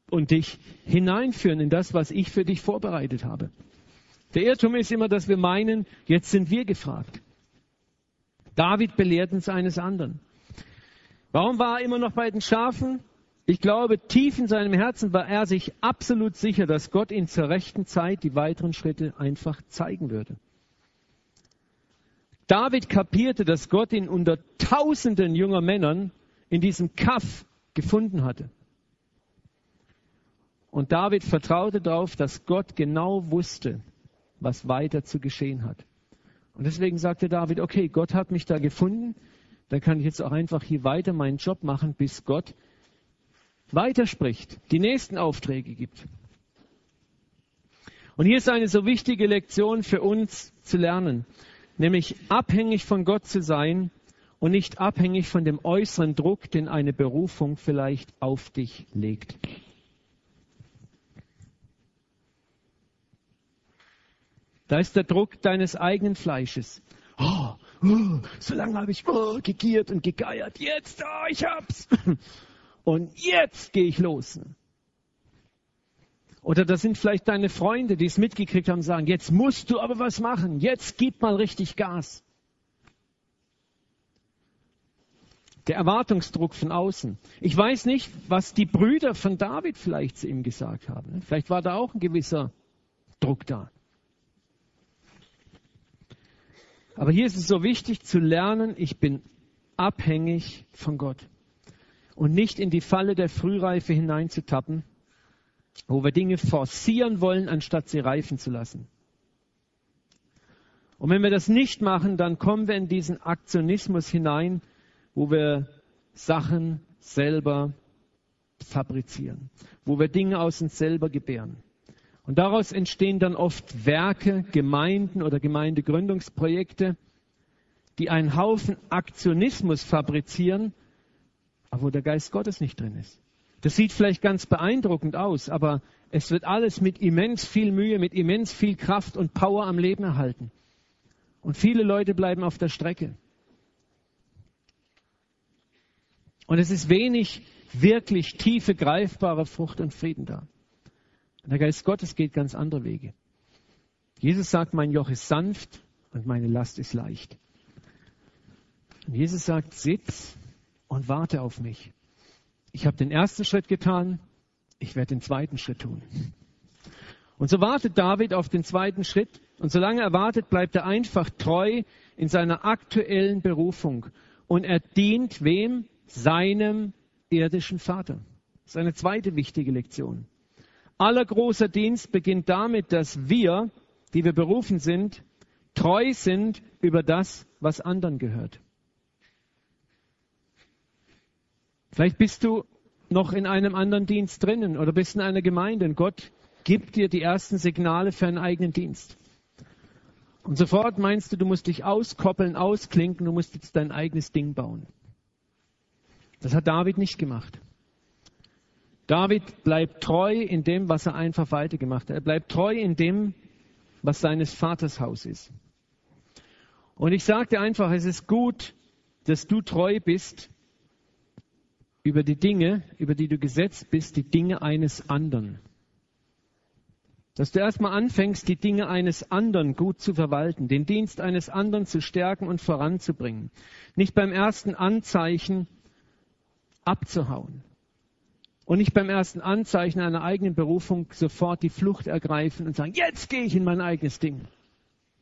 Speaker 1: und dich hineinführen in das, was ich für dich vorbereitet habe. Der Irrtum ist immer, dass wir meinen, jetzt sind wir gefragt. David belehrt uns eines anderen. Warum war er immer noch bei den Schafen? Ich glaube, tief in seinem Herzen war er sich absolut sicher, dass Gott ihn zur rechten Zeit die weiteren Schritte einfach zeigen würde. David kapierte, dass Gott ihn unter tausenden junger Männern in diesem Kaff gefunden hatte. Und David vertraute darauf, dass Gott genau wusste, was weiter zu geschehen hat. Und deswegen sagte David, okay, Gott hat mich da gefunden, dann kann ich jetzt auch einfach hier weiter meinen Job machen, bis Gott weiterspricht, die nächsten Aufträge gibt. Und hier ist eine so wichtige Lektion für uns zu lernen, nämlich abhängig von Gott zu sein und nicht abhängig von dem äußeren Druck, den eine Berufung vielleicht auf dich legt. Da ist der Druck deines eigenen Fleisches. Oh, oh, so lange habe ich oh, gegiert und gegeiert. Jetzt, oh, ich hab's. Und jetzt gehe ich los. Oder das sind vielleicht deine Freunde, die es mitgekriegt haben, sagen, jetzt musst du aber was machen. Jetzt gib mal richtig Gas. Der Erwartungsdruck von außen. Ich weiß nicht, was die Brüder von David vielleicht zu ihm gesagt haben. Vielleicht war da auch ein gewisser Druck da. Aber hier ist es so wichtig zu lernen, ich bin abhängig von Gott. Und nicht in die Falle der Frühreife hineinzutappen, wo wir Dinge forcieren wollen, anstatt sie reifen zu lassen. Und wenn wir das nicht machen, dann kommen wir in diesen Aktionismus hinein, wo wir Sachen selber fabrizieren, wo wir Dinge aus uns selber gebären. Und daraus entstehen dann oft Werke, Gemeinden oder Gemeindegründungsprojekte, die einen Haufen Aktionismus fabrizieren, aber wo der Geist Gottes nicht drin ist. Das sieht vielleicht ganz beeindruckend aus, aber es wird alles mit immens viel Mühe, mit immens viel Kraft und Power am Leben erhalten. Und viele Leute bleiben auf der Strecke. Und es ist wenig wirklich tiefe, greifbare Frucht und Frieden da. Und der Geist Gottes geht ganz andere Wege. Jesus sagt, mein Joch ist sanft und meine Last ist leicht. Und Jesus sagt, sitz und warte auf mich. Ich habe den ersten Schritt getan, ich werde den zweiten Schritt tun. Und so wartet David auf den zweiten Schritt. Und solange er wartet, bleibt er einfach treu in seiner aktuellen Berufung. Und er dient wem? Seinem irdischen Vater. Das ist eine zweite wichtige Lektion. Aller großer Dienst beginnt damit, dass wir, die wir berufen sind, treu sind über das, was anderen gehört. Vielleicht bist du noch in einem anderen Dienst drinnen oder bist in einer Gemeinde und Gott gibt dir die ersten Signale für einen eigenen Dienst. Und sofort meinst du, du musst dich auskoppeln, ausklinken, du musst jetzt dein eigenes Ding bauen. Das hat David nicht gemacht. David bleibt treu in dem, was er einfach weitergemacht hat. Er bleibt treu in dem, was seines Vaters Haus ist. Und ich sagte einfach, es ist gut, dass du treu bist über die Dinge, über die du gesetzt bist, die Dinge eines anderen. Dass du erstmal anfängst, die Dinge eines anderen gut zu verwalten, den Dienst eines anderen zu stärken und voranzubringen. Nicht beim ersten Anzeichen abzuhauen und nicht beim ersten Anzeichen einer eigenen Berufung sofort die Flucht ergreifen und sagen, jetzt gehe ich in mein eigenes Ding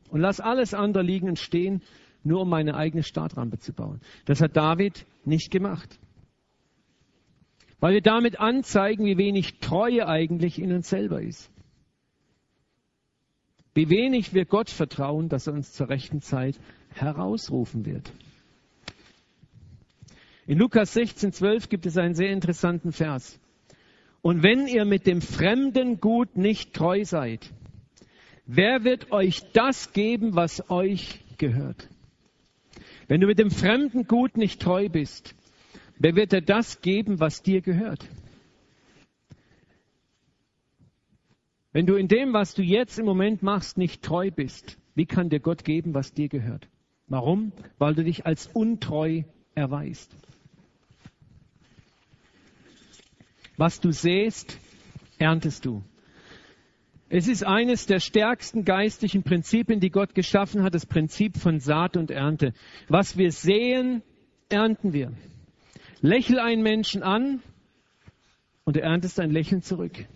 Speaker 1: und lass alles andere liegen und stehen, nur um meine eigene Startrampe zu bauen. Das hat David nicht gemacht. Weil wir damit anzeigen, wie wenig Treue eigentlich in uns selber ist. Wie wenig wir Gott vertrauen, dass er uns zur rechten Zeit herausrufen wird. In Lukas 16, 12 gibt es einen sehr interessanten Vers. Und wenn ihr mit dem fremden Gut nicht treu seid, wer wird euch das geben, was euch gehört? Wenn du mit dem fremden Gut nicht treu bist, wer wird dir das geben, was dir gehört? Wenn du in dem, was du jetzt im Moment machst, nicht treu bist, wie kann dir Gott geben, was dir gehört? Warum? Weil du dich als untreu erweist. Was du säst, erntest du. Es ist eines der stärksten geistlichen Prinzipien, die Gott geschaffen hat, das Prinzip von Saat und Ernte. Was wir säen, ernten wir. Lächel einen Menschen an und er erntest ein Lächeln zurück.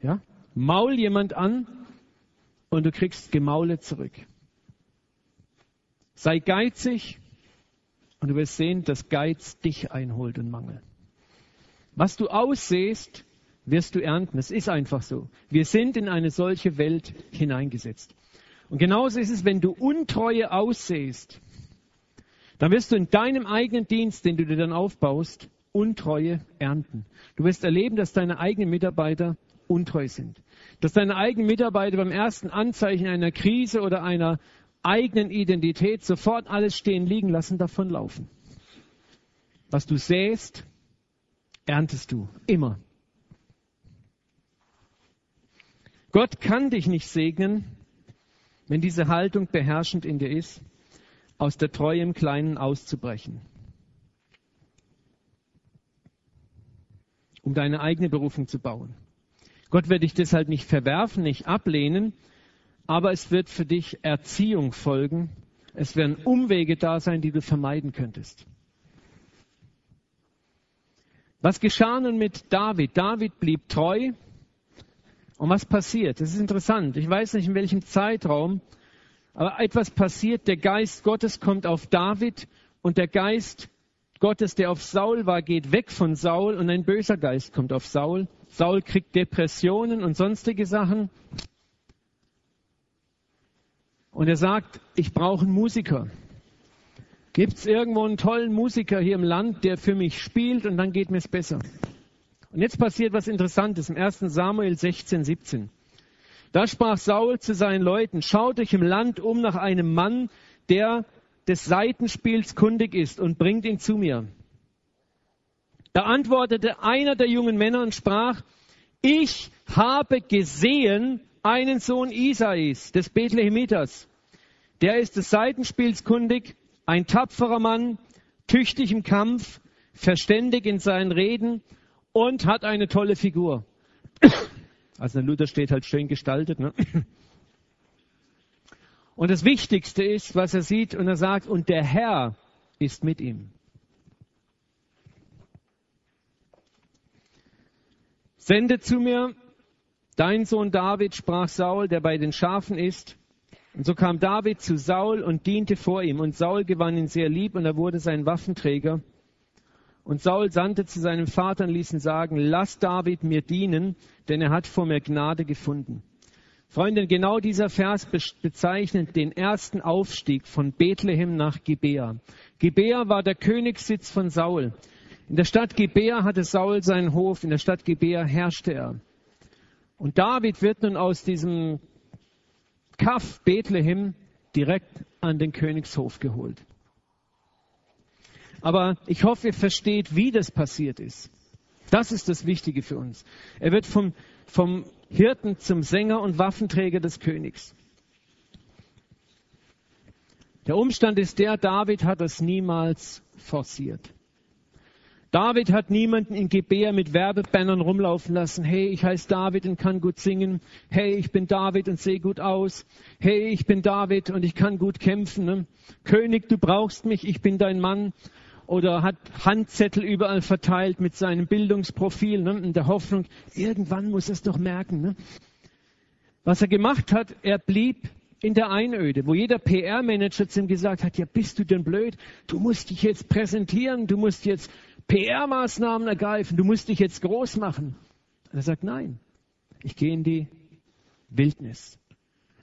Speaker 1: Ja? Maul jemand an und du kriegst Gemaule zurück. Sei geizig Und du wirst sehen, dass Geiz dich einholt und Mangel. Was du aussehst, wirst du ernten. Es ist einfach so. Wir sind in eine solche Welt hineingesetzt. Und genauso ist es, wenn du Untreue aussehst, dann wirst du in deinem eigenen Dienst, den du dir dann aufbaust, Untreue ernten. Du wirst erleben, dass deine eigenen Mitarbeiter untreu sind. Dass deine eigenen Mitarbeiter beim ersten Anzeichen einer Krise oder einer eigenen Identität sofort alles stehen liegen lassen, davonlaufen. Was du säst, erntest du. Immer. Gott kann dich nicht segnen, wenn diese Haltung beherrschend in dir ist, aus der Treue im Kleinen auszubrechen. Um deine eigene Berufung zu bauen. Gott wird dich deshalb nicht verwerfen, nicht ablehnen, aber es wird für dich Erziehung folgen. Es werden Umwege da sein, die du vermeiden könntest. Was geschah nun mit David? David blieb treu. Und was passiert? Das ist interessant. Ich weiß nicht, in welchem Zeitraum, aber etwas passiert. Der Geist Gottes kommt auf David und der Geist Gottes, der auf Saul war, geht weg von Saul und ein böser Geist kommt auf Saul. Saul kriegt Depressionen und sonstige Sachen. Und er sagt, ich brauche einen Musiker. Gibt es irgendwo einen tollen Musiker hier im Land, der für mich spielt und dann geht mir es besser. Und jetzt passiert was Interessantes im 1. Samuel 16, 17. Da sprach Saul zu seinen Leuten, schaut euch im Land um nach einem Mann, der des Seitenspiels kundig ist und bringt ihn zu mir. Da antwortete einer der jungen Männer und sprach, ich habe gesehen einen Sohn Isais, des Bethlehemiters. Der ist des Seitenspiels kundig, ein tapferer Mann, tüchtig im Kampf, verständig in seinen Reden und hat eine tolle Figur. Also der Luther steht halt schön gestaltet. Ne? Und das Wichtigste ist, was er sieht, und er sagt, und der Herr ist mit ihm. Sende zu mir, dein Sohn David, sprach Saul, der bei den Schafen ist. Und so kam David zu Saul und diente vor ihm. Und Saul gewann ihn sehr lieb und er wurde sein Waffenträger. Und Saul sandte zu seinem Vater und ließ ihn sagen, lass David mir dienen, denn er hat vor mir Gnade gefunden. Freunde, genau dieser Vers bezeichnet den ersten Aufstieg von Bethlehem nach Gibea. Gibea war der Königssitz von Saul. In der Stadt Gibea hatte Saul seinen Hof, in der Stadt Gibea herrschte er. Und David wird nun aus diesem Kaff Bethlehem direkt an den Königshof geholt. Aber ich hoffe, ihr versteht, wie das passiert ist. Das ist das Wichtige für uns. Er wird vom, vom Hirten zum Sänger und Waffenträger des Königs. Der Umstand ist der, David hat das niemals forciert. David hat niemanden in Gebär mit Werbebannern rumlaufen lassen. Hey, ich heiße David und kann gut singen. Hey, ich bin David und sehe gut aus. Hey, ich bin David und ich kann gut kämpfen. Ne? König, du brauchst mich, ich bin dein Mann oder hat Handzettel überall verteilt mit seinem Bildungsprofil, ne, in der Hoffnung, irgendwann muss er es doch merken. Ne? Was er gemacht hat, er blieb in der Einöde, wo jeder PR-Manager zu ihm gesagt hat, ja bist du denn blöd, du musst dich jetzt präsentieren, du musst jetzt PR-Maßnahmen ergreifen, du musst dich jetzt groß machen. Er sagt, nein, ich gehe in die Wildnis.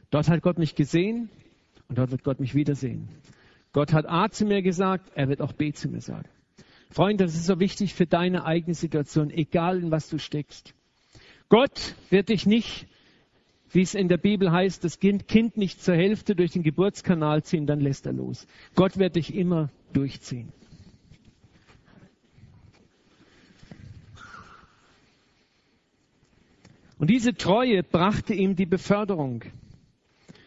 Speaker 1: Dort hat Gott mich gesehen und dort wird Gott mich wiedersehen. Gott hat A zu mir gesagt, er wird auch B zu mir sagen. Freunde, das ist so wichtig für deine eigene Situation, egal in was du steckst. Gott wird dich nicht, wie es in der Bibel heißt, das Kind nicht zur Hälfte durch den Geburtskanal ziehen, dann lässt er los. Gott wird dich immer durchziehen. Und diese Treue brachte ihm die Beförderung.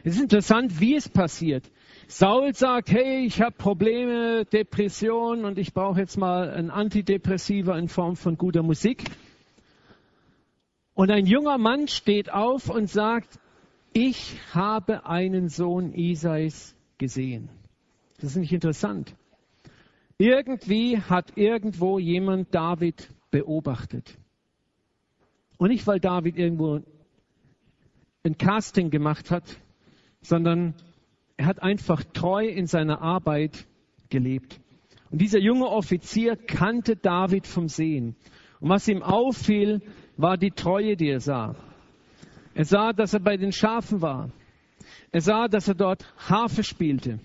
Speaker 1: Es ist interessant, wie es passiert. Saul sagt, hey, ich habe Probleme, Depression und ich brauche jetzt mal ein Antidepressiva in Form von guter Musik. Und ein junger Mann steht auf und sagt, ich habe einen Sohn Isais gesehen. Das ist nicht interessant. Irgendwie hat irgendwo jemand David beobachtet. Und nicht, weil David irgendwo ein Casting gemacht hat, sondern er hat einfach treu in seiner Arbeit gelebt. Und dieser junge Offizier kannte David vom Sehen. Und was ihm auffiel, war die Treue, die er sah. Er sah, dass er bei den Schafen war. Er sah, dass er dort Harfe spielte.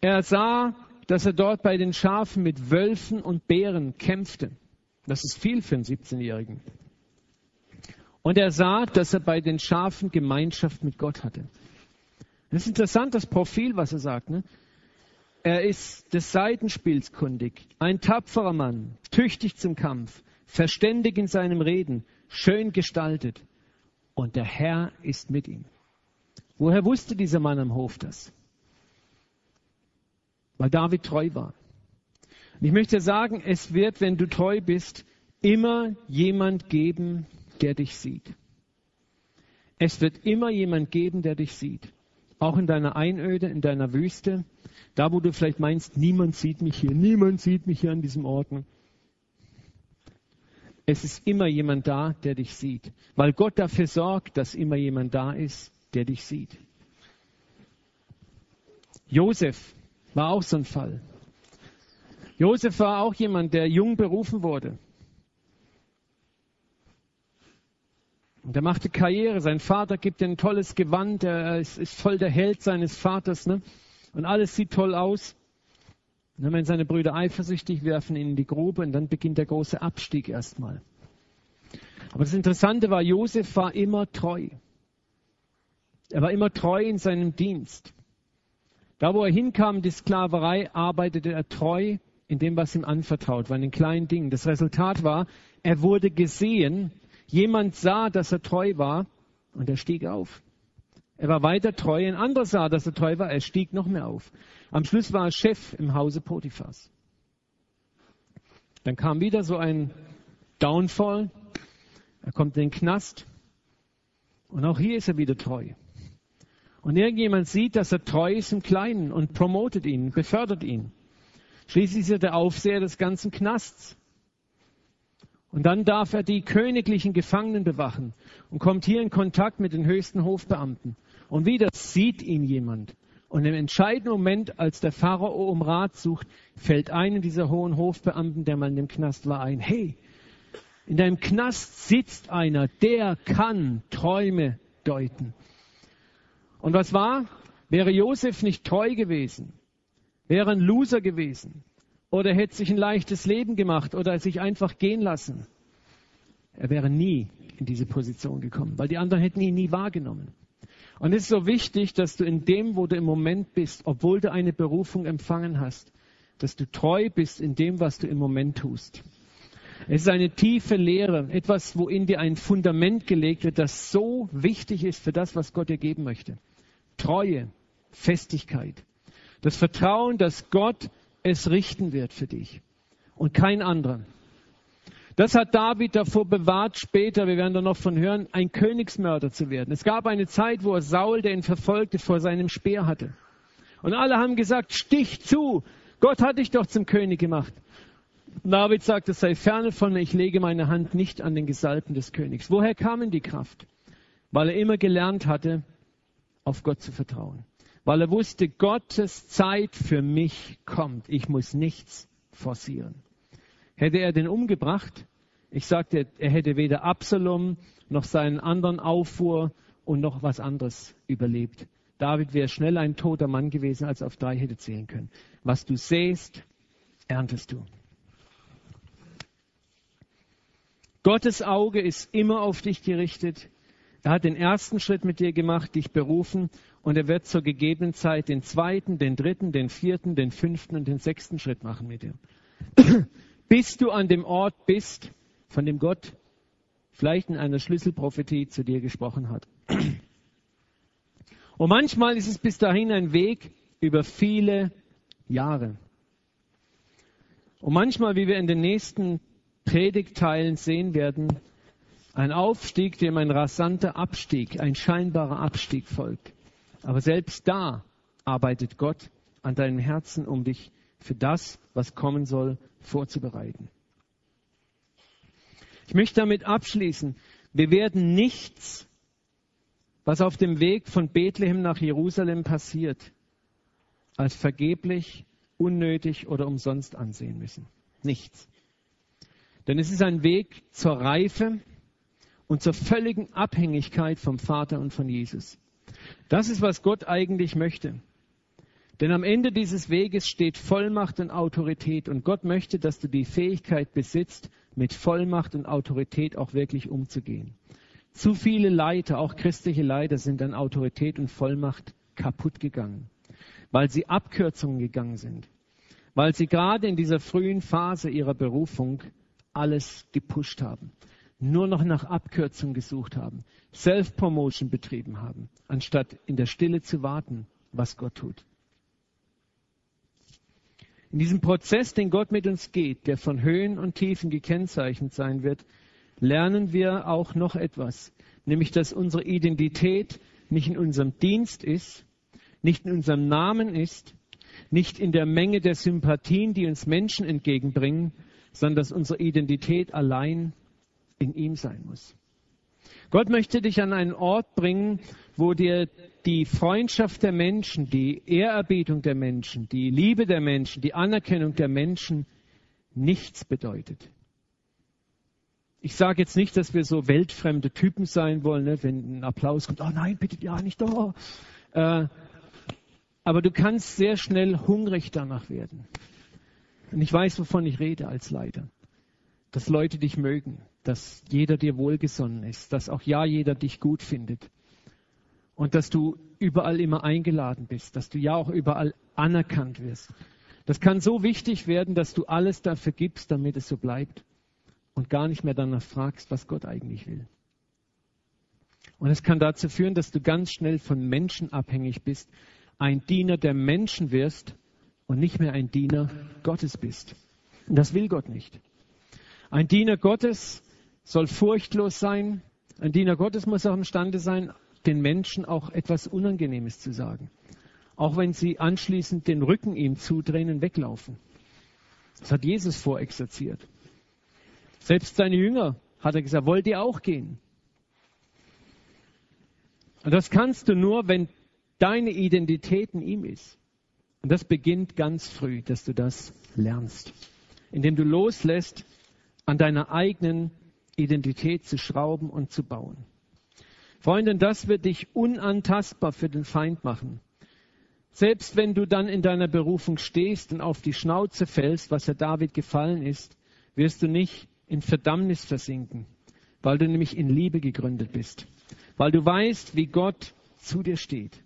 Speaker 1: Er sah, dass er dort bei den Schafen mit Wölfen und Bären kämpfte. Das ist viel für einen 17-Jährigen. Und er sah, dass er bei den Schafen Gemeinschaft mit Gott hatte. Das ist interessant, das Profil, was er sagt. Ne? Er ist des Seitenspiels kundig, ein tapferer Mann, tüchtig zum Kampf, verständig in seinem Reden, schön gestaltet. Und der Herr ist mit ihm. Woher wusste dieser Mann am Hof das? Weil David treu war. Und ich möchte sagen, es wird, wenn du treu bist, immer jemand geben, der dich sieht. Es wird immer jemand geben, der dich sieht. Auch in deiner Einöde, in deiner Wüste, da wo du vielleicht meinst, niemand sieht mich hier, niemand sieht mich hier an diesem Ort. Es ist immer jemand da, der dich sieht, weil Gott dafür sorgt, dass immer jemand da ist, der dich sieht. Josef war auch so ein Fall. Josef war auch jemand, der jung berufen wurde. Und er machte Karriere. Sein Vater gibt ihm ein tolles Gewand. Er ist, ist voll der Held seines Vaters. Ne? Und alles sieht toll aus. Und dann werden seine Brüder eifersüchtig, werfen ihn in die Grube und dann beginnt der große Abstieg erstmal. Aber das Interessante war, Josef war immer treu. Er war immer treu in seinem Dienst. Da, wo er hinkam, die Sklaverei, arbeitete er treu in dem, was ihm anvertraut war, in den kleinen Dingen. Das Resultat war, er wurde gesehen Jemand sah, dass er treu war und er stieg auf. Er war weiter treu. Ein anderer sah, dass er treu war. Er stieg noch mehr auf. Am Schluss war er Chef im Hause Potiphas. Dann kam wieder so ein Downfall. Er kommt in den Knast. Und auch hier ist er wieder treu. Und irgendjemand sieht, dass er treu ist im Kleinen und promotet ihn, befördert ihn. Schließlich ist er der Aufseher des ganzen Knasts. Und dann darf er die königlichen Gefangenen bewachen und kommt hier in Kontakt mit den höchsten Hofbeamten. Und wieder sieht ihn jemand. Und im entscheidenden Moment, als der Pharao um Rat sucht, fällt einem dieser hohen Hofbeamten, der mal in dem Knast war, ein, hey, in deinem Knast sitzt einer, der kann Träume deuten. Und was war? Wäre Josef nicht treu gewesen, wäre ein Loser gewesen, oder hätte sich ein leichtes Leben gemacht oder sich einfach gehen lassen. Er wäre nie in diese Position gekommen, weil die anderen hätten ihn nie wahrgenommen. Und es ist so wichtig, dass du in dem, wo du im Moment bist, obwohl du eine Berufung empfangen hast, dass du treu bist in dem, was du im Moment tust. Es ist eine tiefe Lehre, etwas, wo in dir ein Fundament gelegt wird, das so wichtig ist für das, was Gott dir geben möchte. Treue, Festigkeit. Das Vertrauen, dass Gott es richten wird für dich und kein anderer. Das hat David davor bewahrt, später, wir werden da noch von hören, ein Königsmörder zu werden. Es gab eine Zeit, wo er Saul, der ihn verfolgte, vor seinem Speer hatte. Und alle haben gesagt, stich zu, Gott hat dich doch zum König gemacht. David sagt, es sei ferne von mir, ich lege meine Hand nicht an den Gesalbten des Königs. Woher kam ihm die Kraft? Weil er immer gelernt hatte, auf Gott zu vertrauen weil er wusste, Gottes Zeit für mich kommt. Ich muss nichts forcieren. Hätte er den umgebracht, ich sagte, er hätte weder Absalom noch seinen anderen Auffuhr und noch was anderes überlebt. David wäre schnell ein toter Mann gewesen, als auf drei hätte zählen können. Was du sähst, erntest du. Gottes Auge ist immer auf dich gerichtet. Er hat den ersten Schritt mit dir gemacht, dich berufen und er wird zur gegebenen Zeit den zweiten, den dritten, den vierten, den fünften und den sechsten Schritt machen mit dir. Bis du an dem Ort bist, von dem Gott vielleicht in einer Schlüsselprophetie zu dir gesprochen hat. Und manchmal ist es bis dahin ein Weg über viele Jahre. Und manchmal, wie wir in den nächsten Predigteilen sehen werden, ein Aufstieg, dem ein rasanter Abstieg, ein scheinbarer Abstieg folgt. Aber selbst da arbeitet Gott an deinem Herzen, um dich für das, was kommen soll, vorzubereiten. Ich möchte damit abschließen. Wir werden nichts, was auf dem Weg von Bethlehem nach Jerusalem passiert, als vergeblich, unnötig oder umsonst ansehen müssen. Nichts. Denn es ist ein Weg zur Reife und zur völligen Abhängigkeit vom Vater und von Jesus. Das ist, was Gott eigentlich möchte. Denn am Ende dieses Weges steht Vollmacht und Autorität. Und Gott möchte, dass du die Fähigkeit besitzt, mit Vollmacht und Autorität auch wirklich umzugehen. Zu viele Leiter, auch christliche Leiter, sind an Autorität und Vollmacht kaputt gegangen, weil sie Abkürzungen gegangen sind, weil sie gerade in dieser frühen Phase ihrer Berufung alles gepusht haben, nur noch nach Abkürzungen gesucht haben, Self-Promotion betrieben haben, anstatt in der Stille zu warten, was Gott tut. In diesem Prozess, den Gott mit uns geht, der von Höhen und Tiefen gekennzeichnet sein wird, lernen wir auch noch etwas, nämlich dass unsere Identität nicht in unserem Dienst ist, nicht in unserem Namen ist, nicht in der Menge der Sympathien, die uns Menschen entgegenbringen, sondern dass unsere Identität allein in ihm sein muss. Gott möchte dich an einen Ort bringen, wo dir die Freundschaft der Menschen, die Ehrerbietung der Menschen, die Liebe der Menschen, die Anerkennung der Menschen nichts bedeutet. Ich sage jetzt nicht, dass wir so weltfremde Typen sein wollen, ne? wenn ein Applaus kommt, oh nein, bitte ja nicht da. Äh, aber du kannst sehr schnell hungrig danach werden. Und ich weiß, wovon ich rede als Leiter. Dass Leute dich mögen, dass jeder dir wohlgesonnen ist, dass auch ja jeder dich gut findet und dass du überall immer eingeladen bist, dass du ja auch überall anerkannt wirst. Das kann so wichtig werden, dass du alles dafür gibst, damit es so bleibt und gar nicht mehr danach fragst, was Gott eigentlich will. Und es kann dazu führen, dass du ganz schnell von Menschen abhängig bist, ein Diener der Menschen wirst und nicht mehr ein Diener Gottes bist. Und das will Gott nicht. Ein Diener Gottes soll furchtlos sein. Ein Diener Gottes muss auch imstande sein, den Menschen auch etwas Unangenehmes zu sagen. Auch wenn sie anschließend den Rücken ihm zudrehen und weglaufen. Das hat Jesus vorexerziert. Selbst seine Jünger hat er gesagt, wollt ihr auch gehen? Und das kannst du nur, wenn deine Identität in ihm ist. Und das beginnt ganz früh, dass du das lernst. Indem du loslässt, an deiner eigenen Identität zu schrauben und zu bauen. Freundin, das wird dich unantastbar für den Feind machen. Selbst wenn du dann in deiner Berufung stehst und auf die Schnauze fällst, was ja David gefallen ist, wirst du nicht in Verdammnis versinken, weil du nämlich in Liebe gegründet bist, weil du weißt, wie Gott zu dir steht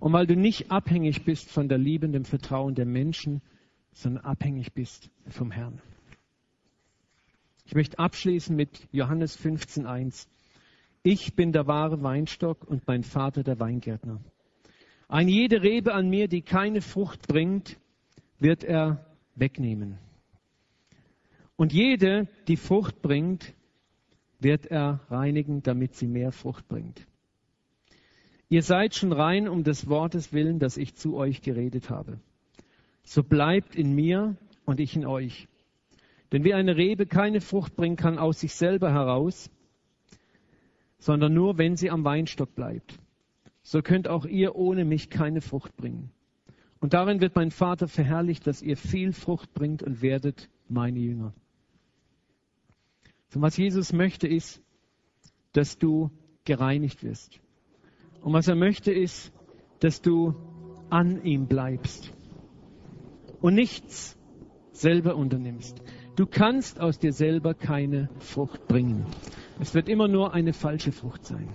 Speaker 1: und weil du nicht abhängig bist von der Liebe und dem Vertrauen der Menschen, sondern abhängig bist vom Herrn. Ich möchte abschließen mit Johannes 15.1. Ich bin der wahre Weinstock und mein Vater der Weingärtner. Eine jede Rebe an mir, die keine Frucht bringt, wird er wegnehmen. Und jede, die Frucht bringt, wird er reinigen, damit sie mehr Frucht bringt. Ihr seid schon rein um des Wortes willen, das ich zu euch geredet habe. So bleibt in mir und ich in euch. Denn wie eine Rebe keine Frucht bringen kann aus sich selber heraus, sondern nur, wenn sie am Weinstock bleibt, so könnt auch ihr ohne mich keine Frucht bringen. Und darin wird mein Vater verherrlicht, dass ihr viel Frucht bringt und werdet meine Jünger. So was Jesus möchte ist, dass du gereinigt wirst. Und was er möchte ist, dass du an ihm bleibst und nichts selber unternimmst. Du kannst aus dir selber keine Frucht bringen. Es wird immer nur eine falsche Frucht sein.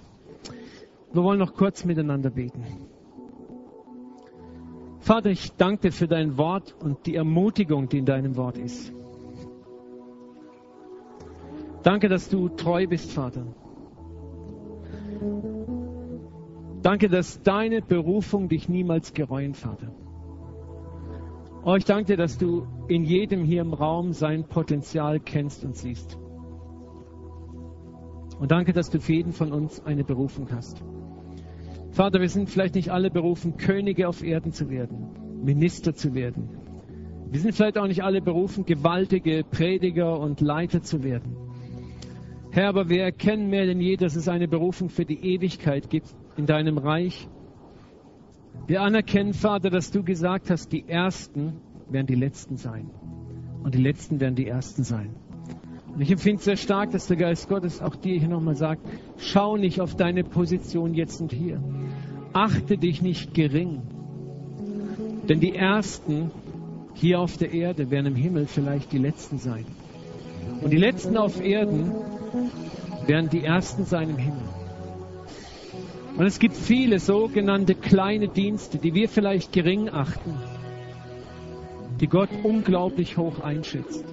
Speaker 1: Wir wollen noch kurz miteinander beten. Vater, ich danke dir für dein Wort und die Ermutigung, die in deinem Wort ist. Danke, dass du treu bist, Vater. Danke, dass deine Berufung dich niemals gereuen, Vater. Oh, ich danke dir, dass du in jedem hier im Raum sein Potenzial kennst und siehst. Und danke, dass du für jeden von uns eine Berufung hast. Vater, wir sind vielleicht nicht alle berufen, Könige auf Erden zu werden, Minister zu werden. Wir sind vielleicht auch nicht alle berufen, gewaltige Prediger und Leiter zu werden. Herr, aber wir erkennen mehr denn je, dass es eine Berufung für die Ewigkeit gibt in deinem Reich wir anerkennen, Vater, dass du gesagt hast, die Ersten werden die Letzten sein. Und die Letzten werden die Ersten sein. Und ich empfinde sehr stark, dass der Geist Gottes auch dir hier nochmal sagt, schau nicht auf deine Position jetzt und hier. Achte dich nicht gering. Denn die Ersten hier auf der Erde werden im Himmel vielleicht die Letzten sein. Und die Letzten auf Erden werden die Ersten sein im Himmel. Und es gibt viele sogenannte kleine Dienste, die wir vielleicht gering achten, die Gott unglaublich hoch einschätzt.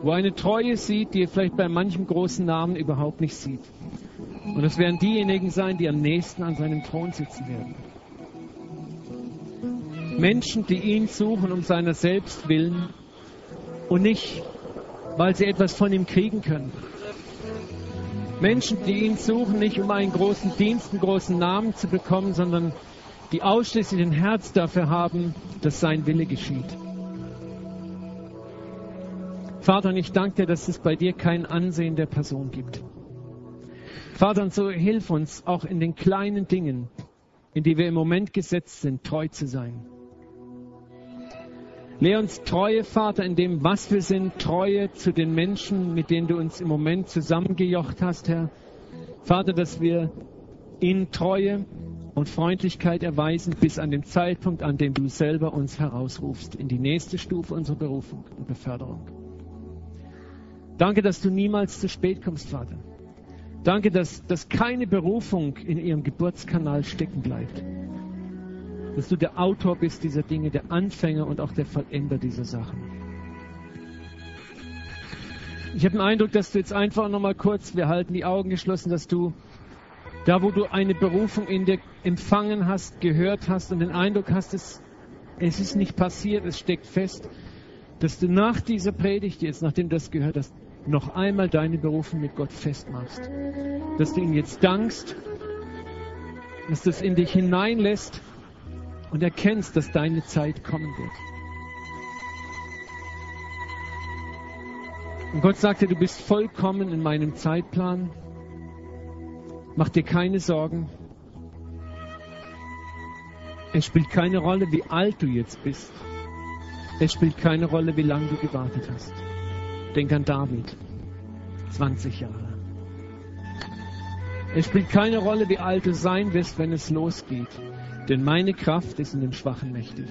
Speaker 1: Wo eine Treue sieht, die er vielleicht bei manchem großen Namen überhaupt nicht sieht. Und es werden diejenigen sein, die am nächsten an seinem Thron sitzen werden. Menschen, die ihn suchen um seiner selbst willen und nicht, weil sie etwas von ihm kriegen können. Menschen, die ihn suchen, nicht um einen großen Dienst, einen großen Namen zu bekommen, sondern die ausschließlich ein Herz dafür haben, dass sein Wille geschieht. Vater, und ich danke dir, dass es bei dir kein Ansehen der Person gibt. Vater, und so hilf uns auch in den kleinen Dingen, in die wir im Moment gesetzt sind, treu zu sein. Lehr uns Treue, Vater, in dem, was wir sind, Treue zu den Menschen, mit denen du uns im Moment zusammengejocht hast, Herr. Vater, dass wir ihnen Treue und Freundlichkeit erweisen bis an den Zeitpunkt, an dem du selber uns herausrufst in die nächste Stufe unserer Berufung und Beförderung. Danke, dass du niemals zu spät kommst, Vater. Danke, dass, dass keine Berufung in ihrem Geburtskanal stecken bleibt. Dass du der Autor bist dieser Dinge, der Anfänger und auch der Vollender dieser Sachen. Ich habe den Eindruck, dass du jetzt einfach nochmal kurz, wir halten die Augen geschlossen, dass du da, wo du eine Berufung in dir empfangen hast, gehört hast und den Eindruck hast, es, es ist nicht passiert, es steckt fest, dass du nach dieser Predigt jetzt, nachdem du das gehört hast, noch einmal deine Berufung mit Gott festmachst. Dass du ihm jetzt dankst, dass du es in dich hineinlässt und erkennst, dass deine Zeit kommen wird. Und Gott sagte, du bist vollkommen in meinem Zeitplan. Mach dir keine Sorgen. Es spielt keine Rolle, wie alt du jetzt bist. Es spielt keine Rolle, wie lange du gewartet hast. Denk an David. 20 Jahre. Es spielt keine Rolle, wie alt du sein wirst, wenn es losgeht. Denn meine Kraft ist in dem Schwachen mächtig.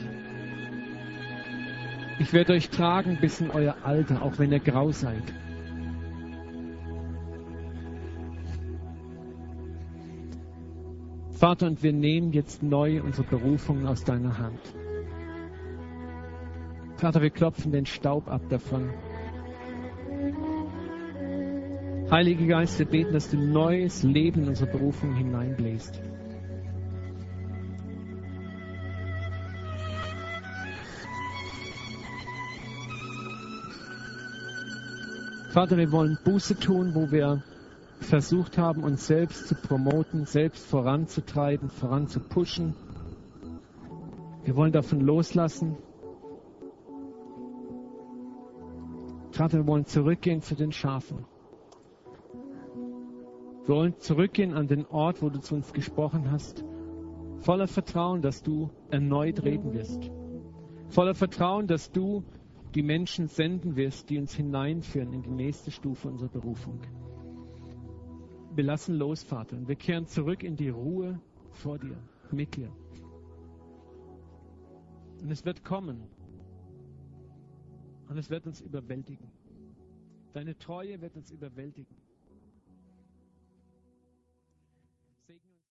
Speaker 1: Ich werde euch tragen bis in euer Alter, auch wenn ihr grau seid. Vater, und wir nehmen jetzt neu unsere Berufung aus deiner Hand. Vater, wir klopfen den Staub ab davon. Heilige Geist, wir beten, dass du neues Leben in unsere Berufung hineinbläst. Vater, wir wollen Buße tun, wo wir versucht haben, uns selbst zu promoten, selbst voranzutreiben, voranzupushen. Wir wollen davon loslassen. Vater, wir wollen zurückgehen zu den Schafen. Wir wollen zurückgehen an den Ort, wo du zu uns gesprochen hast, voller Vertrauen, dass du erneut reden wirst. Voller Vertrauen, dass du die Menschen senden wirst, die uns hineinführen in die nächste Stufe unserer Berufung. Wir lassen los, Vater, und wir kehren zurück in die Ruhe vor dir, mit dir. Und es wird kommen. Und es wird uns überwältigen. Deine Treue wird uns überwältigen.